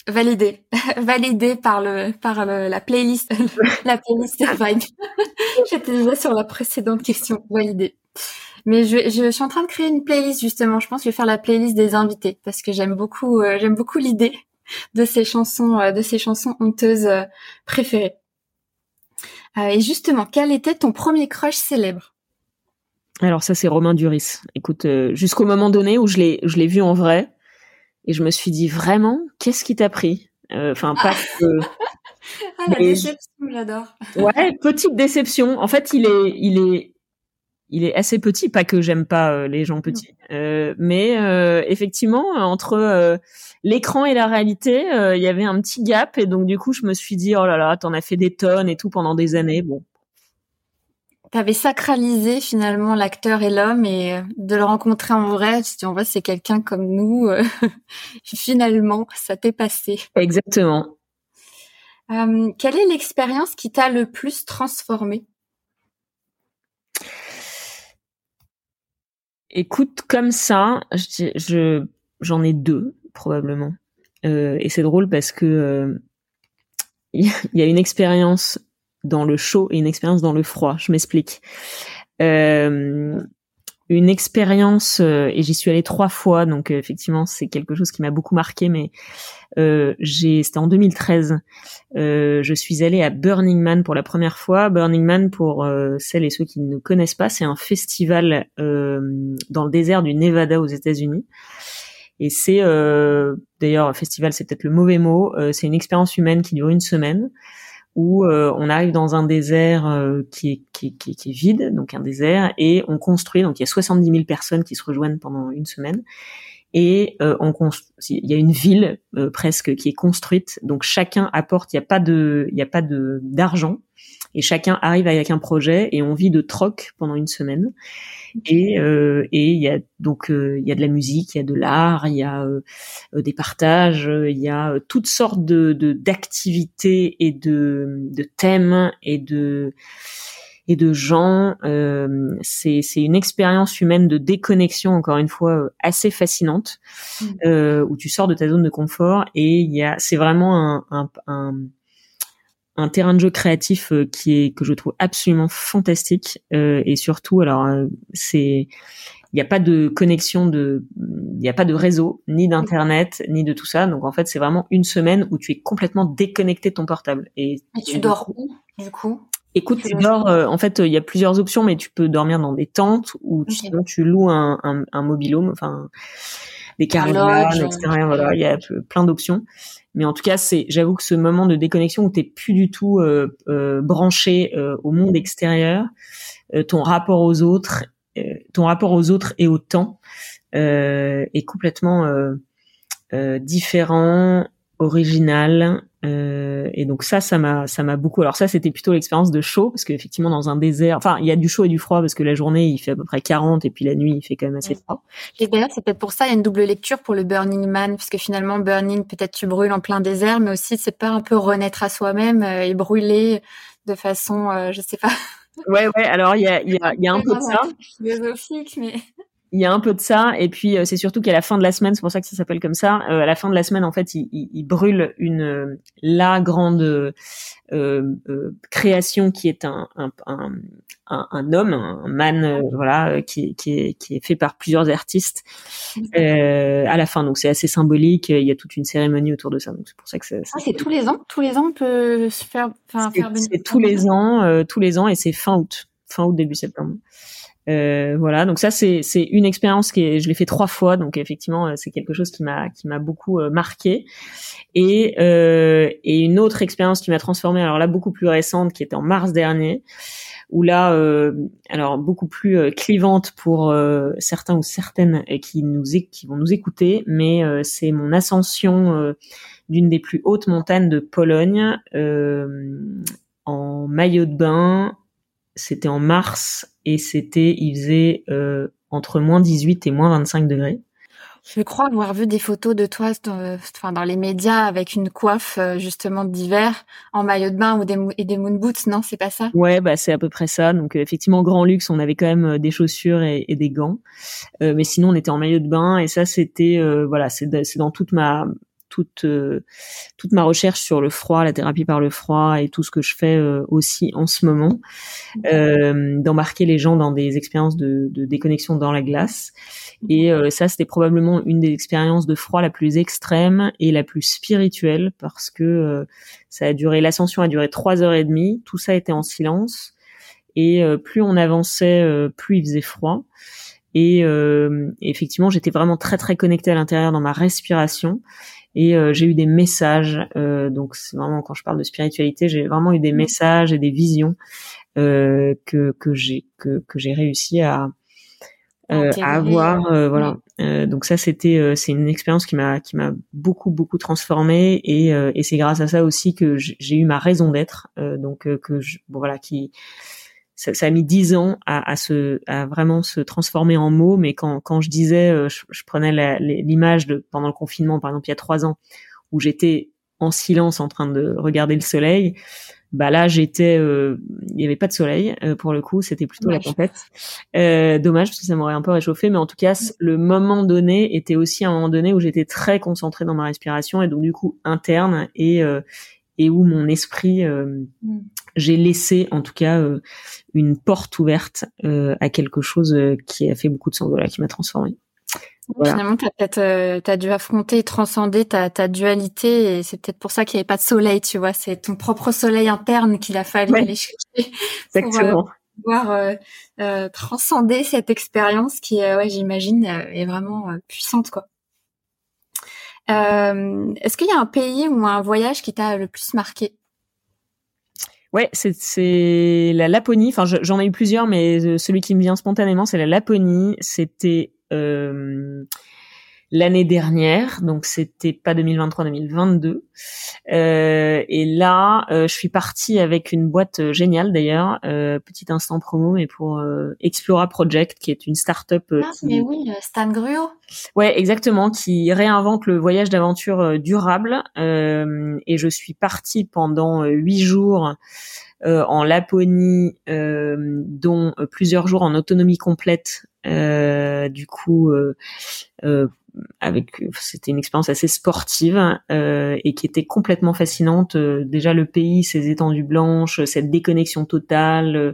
Validé, validé par le par la playlist la playlist Vibe. J'étais déjà sur la précédente question, validé. Mais je, je, suis en train de créer une playlist justement. Je pense que je vais faire la playlist des invités parce que j'aime beaucoup euh, j'aime beaucoup l'idée de ces chansons, euh, de ces chansons honteuses euh, préférées. Et justement, quel était ton premier crush célèbre? Alors ça, c'est Romain Duris. Écoute, jusqu'au moment donné où je l'ai, je l'ai vu en vrai, et je me suis dit vraiment, qu'est-ce qui t'a pris? Enfin, pas ah. que. ah, la déception, j'adore. ouais, petite déception. En fait, il est, il est, il est assez petit. Pas que j'aime pas les gens petits, euh, mais euh, effectivement, entre l'écran et la réalité, euh, il y avait un petit gap et donc du coup, je me suis dit oh là là, t'en as fait des tonnes et tout pendant des années. Bon. T'avais sacralisé finalement l'acteur et l'homme et euh, de le rencontrer en vrai, si on voit c'est quelqu'un comme nous, euh, finalement, ça t'est passé. Exactement. quelle est l'expérience qui t'a le plus transformé Écoute, comme ça, je j'en ai deux probablement. Euh, et c'est drôle parce que euh, il y a une expérience dans le chaud et une expérience dans le froid. Je m'explique. Euh, une expérience et j'y suis allée trois fois, donc effectivement c'est quelque chose qui m'a beaucoup marqué. Mais j'ai, c'était en 2013. je suis allée à Burning Man pour la première fois. Burning Man, pour celles et ceux qui ne connaissent pas, c'est un festival dans le désert du Nevada aux États-Unis. Et c'est euh, d'ailleurs festival, c'est peut-être le mauvais mot. Euh, c'est une expérience humaine qui dure une semaine où euh, on arrive dans un désert euh, qui est, qui, qui, qui, est vide, donc un désert, et on construit. Donc il y a 70 000 personnes qui se rejoignent pendant une semaine, et euh, on il y a une ville presque qui est construite. Donc chacun apporte. Il n'y a pas de, il d'argent, et chacun arrive avec un projet, et on vit de troc pendant une semaine. Et euh, et il y a donc euh, il y a de la musique, il y a de l'art, il y a euh, des partages, il y a toutes sortes de d'activités et de de thèmes et de et de gens. Euh, c'est c'est une expérience humaine de déconnexion encore une fois assez fascinante mmh. euh, où tu sors de ta zone de confort et il y a c'est vraiment un, un, un un terrain de jeu créatif euh, qui est que je trouve absolument fantastique euh, et surtout alors euh, c'est il n'y a pas de connexion de il n'y a pas de réseau ni d'internet ni de tout ça. Donc en fait c'est vraiment une semaine où tu es complètement déconnecté de ton portable. Et, tu dors où du coup? Écoute, tu dors. en fait, il y a plusieurs options, mais tu peux dormir dans des tentes ou sinon tu loues un, un, un mobilhome, enfin des caravanes, etc. Voilà, il y a plein d'options. Mais en tout cas, c'est, j'avoue que ce moment de déconnexion où t'es plus du tout euh, euh, branché euh, au monde extérieur, ton rapport aux autres, ton rapport aux autres et au temps est complètement différent, original, euh, et donc ça, ça m'a, ça m'a beaucoup. Alors ça, c'était plutôt l'expérience de chaud, parce qu'effectivement dans un désert, enfin il y a du chaud et du froid parce que la journée il fait à peu près 40 et puis la nuit il fait quand même assez froid. Et d'ailleurs c'est peut-être pour ça il y a une double lecture pour le Burning Man, parce que finalement Burning peut-être tu brûles en plein désert, mais aussi c'est pas un peu renaître à soi-même euh, et brûler de façon, euh, je sais pas. Ouais ouais. Alors il y a, il y a, y a un peu de ça. Philosophique, mais il y a un peu de ça. Et puis euh, c'est surtout qu'à la fin de la semaine c'est pour ça que ça s'appelle comme ça euh, à la fin de la semaine en fait il, il, brûle une euh, la grande création qui est un un, un, un, homme un man voilà qui, qui est qui est fait par plusieurs artistes à la fin. Donc c'est assez symbolique. Il y a toute une cérémonie autour de ça. Donc c'est pour ça que c'est ah, c'est tous les ans? Tous les ans on peut se faire c'est tous les ans tous les ans et c'est fin août. Fin août début septembre euh, voilà, donc ça c'est c'est une expérience qui est, je l'ai fait trois fois, donc effectivement euh, c'est quelque chose qui m'a qui m'a beaucoup euh, marqué. Et euh, et une autre expérience qui m'a transformée, alors là beaucoup plus récente, qui était en mars dernier, où là, euh, alors beaucoup plus clivante pour certains ou certaines qui nous qui vont nous écouter, mais c'est mon ascension d'une des plus hautes montagnes de Pologne en maillot de bain. C'était en mars et c'était, il faisait entre moins 18 et moins 25 degrés. Je crois avoir vu des photos de toi enfin, dans les médias avec une coiffe euh, justement d'hiver en maillot de bain ou des, et des moon boots, non C'est pas ça? Ouais, bah c'est à peu près ça. Donc euh, effectivement, grand luxe, on avait quand même euh, des chaussures et, et des gants, mais sinon on était en maillot de bain et ça c'était voilà, c'est dans toute ma toute euh, toute ma recherche sur le froid, la thérapie par le froid et tout ce que je fais euh, aussi en ce moment, euh, d'embarquer les gens dans des expériences de, de déconnexion dans la glace. Et ça, c'était probablement une des expériences de froid la plus extrême et la plus spirituelle parce que ça a duré, l'ascension a duré trois heures et demie. Tout ça était en silence et plus on avançait, plus il faisait froid. Et effectivement, j'étais vraiment très très connectée à l'intérieur dans ma respiration. Et euh, j'ai eu des messages. Euh, donc c'est vraiment quand je parle de spiritualité, j'ai vraiment eu des mmh. messages et des visions euh, que que j'ai que que j'ai réussi à à avoir voilà donc ça c'était c'est une expérience qui m'a qui m'a beaucoup beaucoup transformée et et c'est grâce à ça aussi que j'ai eu ma raison d'être donc que je, bon, voilà qui ça, ça, a mis dix ans à, à, se, à vraiment se transformer en mots. Mais quand, quand je disais, euh, je, je prenais l'image de pendant le confinement, par exemple il y a trois ans, où j'étais en silence en train de regarder le soleil. Bah là, j'étais, euh, il y avait pas de soleil euh, pour le coup, c'était plutôt la tempête. Euh, dommage parce que ça m'aurait un peu réchauffé, mais en tout cas, le moment donné était aussi un moment donné où j'étais très concentrée dans ma respiration et donc du coup interne et et où mon esprit, mm. J'ai laissé en tout cas une porte ouverte euh, à quelque chose euh, qui a fait beaucoup de sens, voilà, qui m'a transformée. Finalement, tu as peut-être euh, dû affronter, transcender ta, ta dualité, et c'est peut-être pour ça qu'il n'y avait pas de soleil, tu vois. C'est ton propre soleil interne qu'il a fallu aller chercher Exactement. pour pouvoir transcender cette expérience qui, ouais, j'imagine, est vraiment puissante, quoi. Est-ce qu'il y a un pays ou un voyage qui t'a le plus marqué? Ouais, c'est la Laponie. Enfin, j'en ai eu plusieurs, mais euh, celui qui me vient spontanément, c'est la Laponie. C'était euh, l'année dernière, donc c'était pas 2023-2022. Euh, et là, euh, je suis partie avec une boîte euh, géniale d'ailleurs, euh, petit instant promo, mais pour euh, Explora Project, qui est une start-up. ah, mais oui, Stan Gruo. Ouais, exactement, qui réinvente le voyage d'aventure durable. et je suis partie pendant huit jours. en Laponie, dont plusieurs jours en autonomie complète. du coup, avec c'était une expérience assez sportive euh, et qui était complètement fascinante. Euh, déjà le pays, ses étendues blanches, cette déconnexion totale, euh,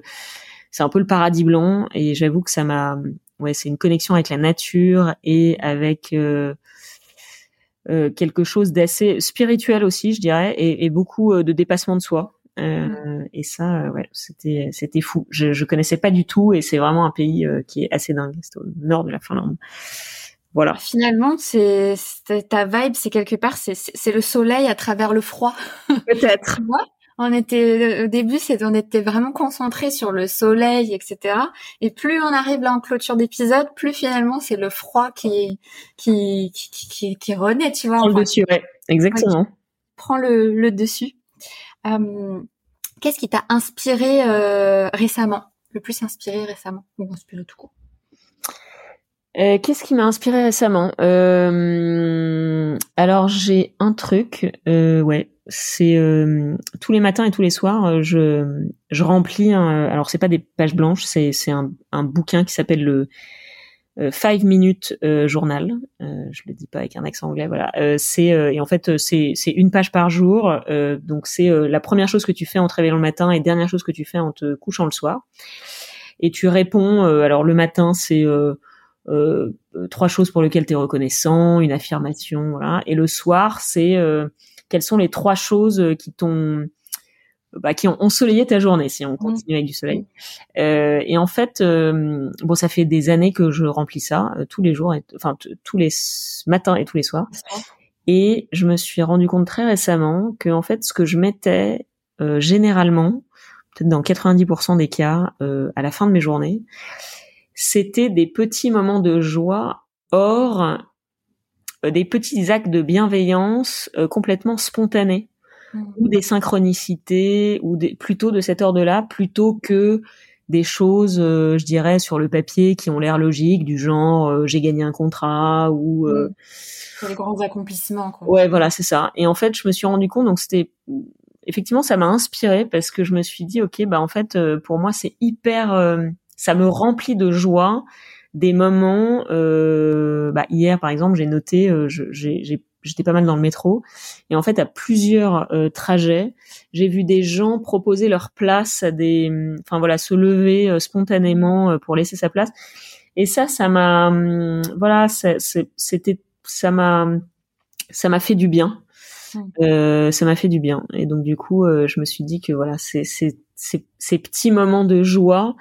c'est un peu le paradis blanc et j'avoue que ça m'a ouais, c'est une connexion avec la nature et avec quelque chose d'assez spirituel aussi, je dirais, et, et beaucoup de dépassement de soi. Euh, et ça, ouais, c'était c'était fou. Je, je connaissais pas du tout, et c'est vraiment un pays qui est assez dingue. C'est au nord de la Finlande. Voilà. Finalement, c'est ta vibe, c'est quelque part, c'est le soleil à travers le froid. Peut-être. on était au début, c'est on était vraiment concentré sur le soleil, etc. Et plus on arrive là en clôture d'épisode, plus finalement c'est le froid qui qui qui qui, qui renaît, tu vois. Prend le dessus, ouais, exactement. prend le, le dessus. Euh, Qu'est-ce qui t'a inspiré euh, récemment, le plus inspiré récemment? Ou inspiré tout court euh, Qu'est-ce qui m'a inspiré récemment? Euh, Alors j'ai un truc, euh, ouais, c'est euh, tous les matins et tous les soirs, euh, je je remplis. Un, alors c'est pas des pages blanches, c'est c'est un, un bouquin qui s'appelle le Five Minute Journal. je le dis pas avec un accent anglais, voilà. c'est et en fait c'est c'est une page par jour. donc c'est la première chose que tu fais en te réveillant le matin et dernière chose que tu fais en te couchant le soir. Et tu réponds. alors le matin c'est euh, trois choses pour lesquelles tu es reconnaissant, une affirmation, voilà. Et le soir, c'est euh, quelles sont les trois choses euh, qui t'ont bah, qui ont ensoleillé ta journée, si on continue avec du soleil. Euh, et en fait, bon, ça fait des années que je remplis ça tous les jours, et, enfin tous les matins et tous les soirs. Et je me suis rendu compte très récemment que en fait, ce que je mettais généralement peut-être dans 90% des cas, à la fin de mes journées, c'était des petits moments de joie hors des petits actes de bienveillance complètement spontanés mmh. ou des synchronicités ou des, plutôt de cet ordre-là plutôt que des choses, euh, je dirais, sur le papier qui ont l'air logiques, du genre euh, j'ai gagné un contrat ou euh, les grands accomplissements. Quoi. Ouais, voilà, c'est ça. Et en fait, je me suis rendu compte, donc c'était effectivement, ça m'a inspiré parce que je me suis dit, ok, bah en fait, pour moi, c'est hyper, ça me remplit de joie des moments. bah hier, par exemple, j'ai noté, j'ai j'étais pas mal dans le métro et en fait à plusieurs euh, trajets j'ai vu des gens proposer leur place à des enfin voilà se lever euh, spontanément euh, pour laisser sa place et ça ça m'a hum, voilà c'était ça m'a ça m'a fait du bien mmh. ça m'a fait du bien et donc du coup je me suis dit que voilà c'est ces petits moments de joie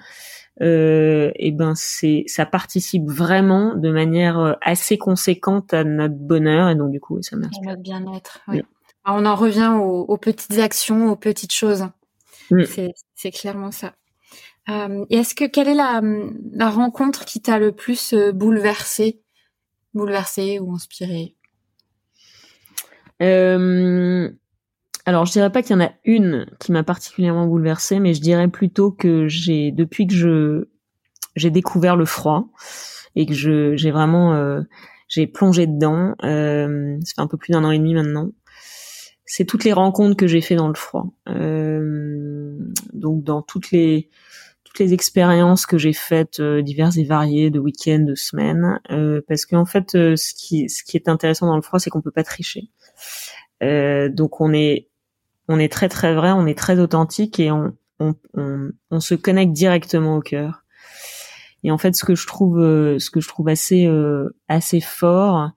euh, et ben c'est ça participe vraiment de manière euh, assez conséquente à notre bonheur et donc du coup ça À notre bien-être. Oui. On en revient aux, petites actions, aux petites choses. C'est clairement ça. Euh, et est-ce que quelle est la, la rencontre qui t'a le plus euh, bouleversé, bouleversé ou inspiré euh, alors, je dirais pas qu'il y en a une qui m'a particulièrement bouleversée, mais je dirais plutôt que j'ai, depuis que je j'ai découvert le froid et que je j'ai vraiment euh, j'ai plongé dedans, euh, ça fait un peu plus d'un an et demi maintenant. C'est toutes les rencontres que j'ai fait dans le froid. Euh, donc dans toutes les toutes les expériences que j'ai faites euh, diverses et variées de week-ends, de semaines, euh, parce qu'en fait, euh, ce qui ce qui est intéressant dans le froid, c'est qu'on peut pas tricher. donc on est on est très très vrai, on est très authentique et on, se connecte directement au cœur. Et en fait, ce que je trouve, euh, euh, assez fort,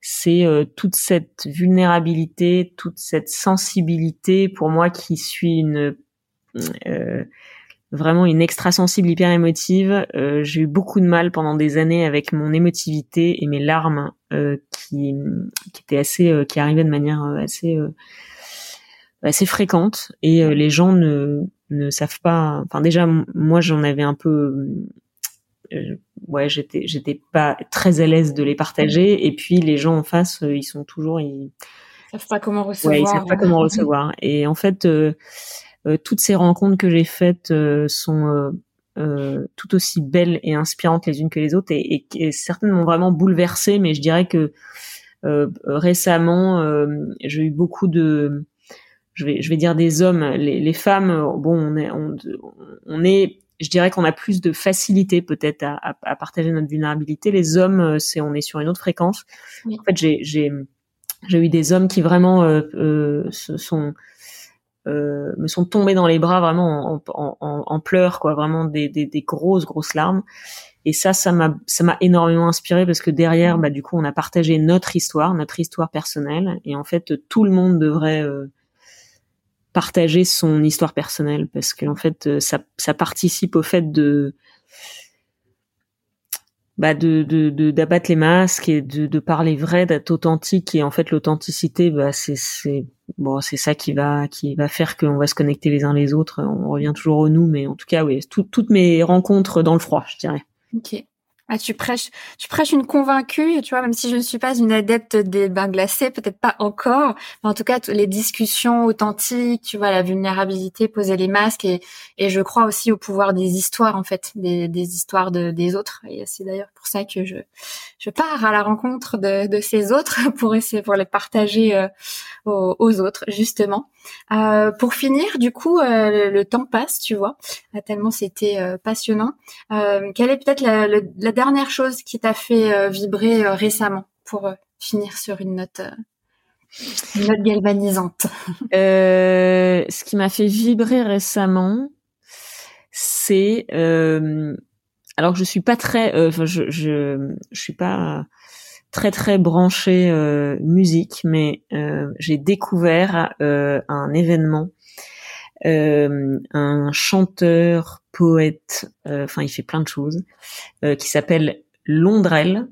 c'est euh, toute cette vulnérabilité, toute cette sensibilité. Pour moi, qui suis une vraiment une extrasensible hyper émotive, j'ai eu beaucoup de mal pendant des années avec mon émotivité et mes larmes qui arrivaient de manière assez assez fréquente et euh, les gens ne ne savent pas. Enfin déjà moi j'en avais un peu euh, ouais j'étais j'étais pas très à l'aise de les partager et puis les gens en face euh, ils sont toujours ils savent pas comment recevoir ouais, ils savent pas comment recevoir et en fait toutes ces rencontres que j'ai faites sont tout aussi belles et inspirantes les unes que les autres et, et, certaines m'ont vraiment bouleversée mais je dirais que récemment j'ai eu beaucoup de je vais, je vais dire des hommes, les, les femmes, bon, on est, on, on est, je dirais qu'on a plus de facilité peut-être à, à, à, partager notre vulnérabilité. Les hommes, c'est, on est sur une autre fréquence. En fait, j'ai, j'ai, j'ai eu des hommes qui vraiment euh, euh, se sont euh, me sont tombés dans les bras vraiment en, en, en, en pleurs quoi vraiment des, des, des, grosses grosses larmes et ça ça m'a ça m'a énormément inspiré parce que derrière bah du coup on a partagé notre histoire notre histoire personnelle et en fait tout le monde devrait euh, partager son histoire personnelle parce que en fait euh, ça, ça participe au fait de bah de de d'abattre les masques et de, de parler vrai d'être authentique. Et en fait l'authenticité bah c'est c'est bon c'est ça qui va qui va faire qu'on va se connecter les uns les autres. On revient toujours au nous mais en tout cas oui toutes mes rencontres dans le froid je dirais. Ok ah, tu prêches, tu prêches une convaincue, tu vois, même si je ne suis pas une adepte des bains glacés, peut-être pas encore, mais en tout cas, les discussions authentiques, tu vois, la vulnérabilité, poser les masques, et, et je crois aussi au pouvoir des histoires, en fait, des, des histoires de, des autres. Et c'est d'ailleurs pour ça que je, je pars à la rencontre de, de ces autres pour essayer, pour les partager euh, aux, autres, justement. Euh, pour finir, du coup, euh, le, temps passe, tu vois, euh, tellement c'était euh, passionnant. quelle est peut-être la, la, dernière chose qui t'a fait vibrer récemment pour finir sur une note, galvanisante? Ce qui m'a fait vibrer récemment, c'est alors je suis pas très, je, je, je suis pas très très branché euh, musique, mais euh, j'ai découvert euh, un événement, un chanteur, poète, enfin il fait plein de choses, qui s'appelle Londrel,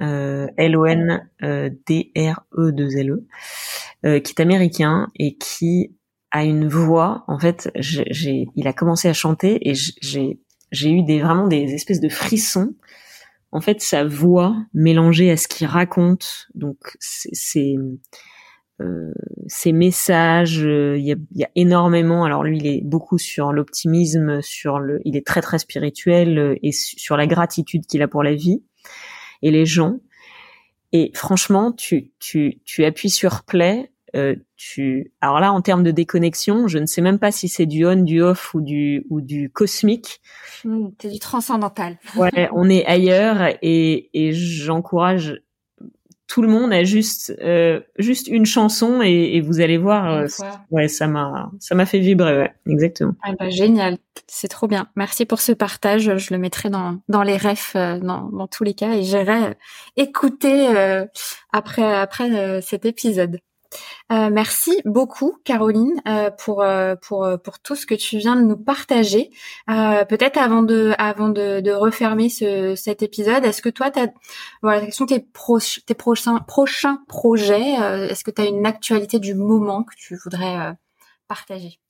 L-O-N-D-R-E-2-L-E, qui est américain et qui a une voix. En fait, j'ai, il a commencé à chanter et j'ai, j'ai eu des vraiment des espèces de frissons. En fait, sa voix mélangée à ce qu'il raconte, donc c'est euh, ses messages, euh, il y, a, y, a, énormément. Alors lui, il est beaucoup sur l'optimisme, sur le, il est très très spirituel euh, et sur la gratitude qu'il a pour la vie et les gens. Et franchement, tu tu tu appuies sur play euh, tu alors là en termes de déconnexion, je ne sais même pas si c'est du on, du off ou du ou du cosmique. Mmh, c'est du transcendantal. ouais, on est ailleurs et et j'encourage tout le monde a juste euh, juste une chanson et, et vous allez voir euh, ouais ça m'a ça m'a fait vibrer ouais exactement. Ah bah, génial. C'est trop bien. Merci pour ce partage. Je le mettrai dans dans les refs euh, dans dans tous les cas et j'irai écouter après après cet épisode euh, merci beaucoup, Caroline, euh, pour euh, pour pour tout ce que tu viens de nous partager. Peut-être avant de avant de, de refermer ce, cet épisode, est-ce que toi, as, voilà, quels sont tes, pro tes prochains prochains projets Est-ce que tu as une actualité du moment que tu voudrais partager?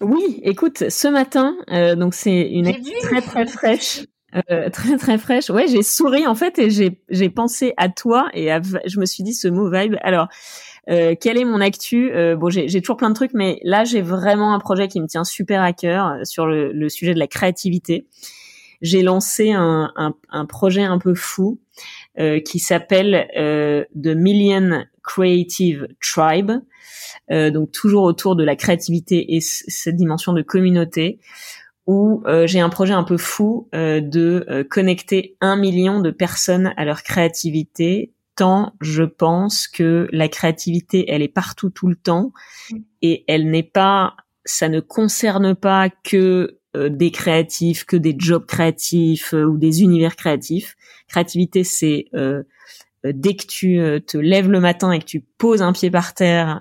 Oui, écoute, ce matin, donc c'est une activité très très fraîche. Euh, très très fraîche. Ouais, j'ai souri en fait et j'ai j'ai pensé à toi et je me suis dit ce mot vibe. Alors, euh, quel est mon actu? Euh, Bon, j'ai toujours plein de trucs, mais là j'ai vraiment un projet qui me tient super à cœur euh, sur le, le sujet de la créativité. J'ai lancé un, un, un, projet un peu fou euh, qui s'appelle The Million Creative Tribe. donc toujours autour de la créativité et cette dimension de communauté où euh, j'ai un projet un peu fou euh, de euh, connecter un million de personnes à leur créativité, tant je pense que la créativité, elle est partout tout le temps et elle n'est pas, ça ne concerne pas que des créatifs, que des jobs créatifs ou des univers créatifs. Créativité, c'est dès que tu te lèves le matin et que tu poses un pied par terre,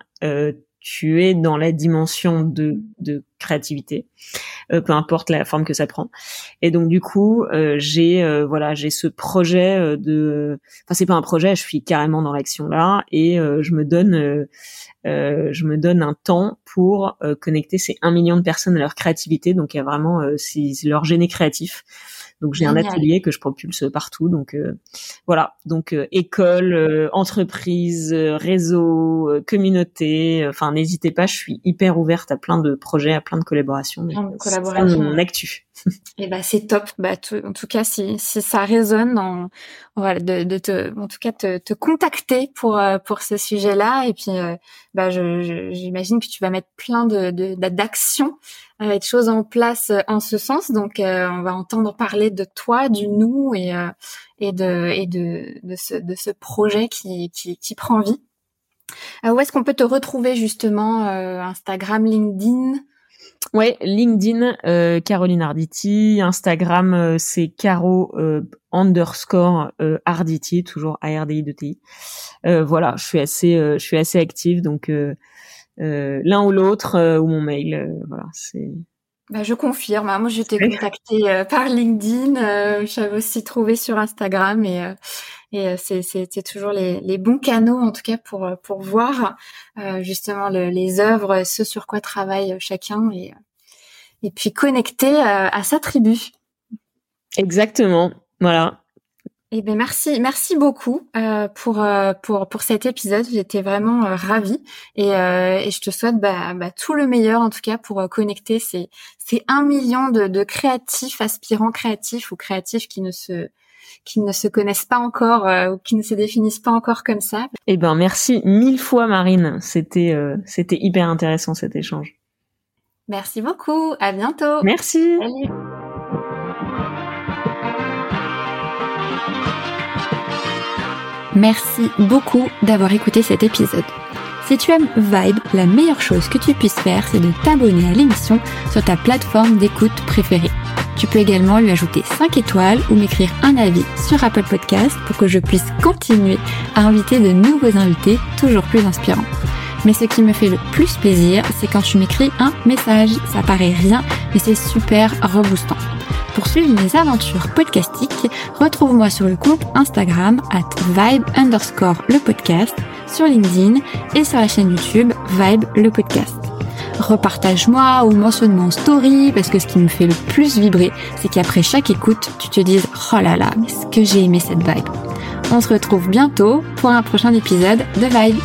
tu es dans la dimension de, de créativité, euh, peu importe la forme que ça prend. Et donc du coup, euh, j'ai euh, voilà, j'ai ce projet de, enfin c'est pas un projet, je suis carrément dans l'action là et je me donne, je me donne un temps pour connecter ces un million de personnes à leur créativité. Donc il y a vraiment leur génie créatif. Donc j'ai un atelier que je propulse partout. Donc euh, voilà, donc euh, école, euh, entreprise, réseau, communauté. Enfin n'hésitez pas, je suis hyper ouverte à plein de projets, à plein de collaborations. collaborations. mon actu. Et ben c'est top. Bah en tout cas si, si ça résonne, en, voilà, de, de te, en tout cas te, te contacter pour pour ce sujet-là. Et puis bah je, j'imagine que tu vas mettre plein de d'actions euh, de choses en place euh, en ce sens. Donc, euh, on va entendre parler de toi, du nous et et de et de de ce de ce projet qui qui, qui prend vie. où est-ce qu'on peut te retrouver justement Instagram, LinkedIn? Ouais, LinkedIn, Caroline Arditi. Instagram, c'est caro underscore Arditi, toujours A R D I de T I. voilà, je suis assez, je suis assez active, donc euh, l'un ou l'autre euh, ou mon mail. Euh, voilà, c'est. Bah, je confirme. Hein. Moi, je t'ai contacté par LinkedIn. J'avais aussi trouvé sur Instagram et et c'est toujours les, les, bons canaux en tout cas pour pour voir justement le, les œuvres, ce sur quoi travaille chacun et et puis connecter à sa tribu. Exactement. Voilà. Eh ben merci, merci beaucoup euh, pour euh, pour pour cet épisode. J'étais vraiment euh, ravie et, et je te souhaite bah, bah, tout le meilleur en tout cas pour connecter ces ces un million de, de créatifs, aspirants créatifs ou créatifs qui ne se qui ne se connaissent pas encore ou qui ne se définissent pas encore comme ça. Eh ben merci mille fois Marine. C'était c'était hyper intéressant cet échange. Merci beaucoup. À bientôt. Merci. Salut. Merci beaucoup d'avoir écouté cet épisode. Si tu aimes Vibe, la meilleure chose que tu puisses faire, c'est de t'abonner à l'émission sur ta plateforme d'écoute préférée. Tu peux également lui ajouter 5 étoiles ou m'écrire un avis sur Apple Podcast pour que je puisse continuer à inviter de nouveaux invités toujours plus inspirants. Mais ce qui me fait le plus plaisir, c'est quand tu m'écris un message. Ça paraît rien, mais c'est super reboostant. Pour suivre mes aventures podcastiques, retrouve-moi sur le compte Instagram at vibe underscore le podcast, sur LinkedIn et sur la chaîne YouTube Vibe le podcast. repartage-moi ou mentionne-moi en story parce que ce qui me fait le plus vibrer, c'est qu'après chaque écoute, tu te dises oh là là, mais ce que j'ai aimé cette vibe. On se retrouve bientôt pour un prochain épisode de Vibe.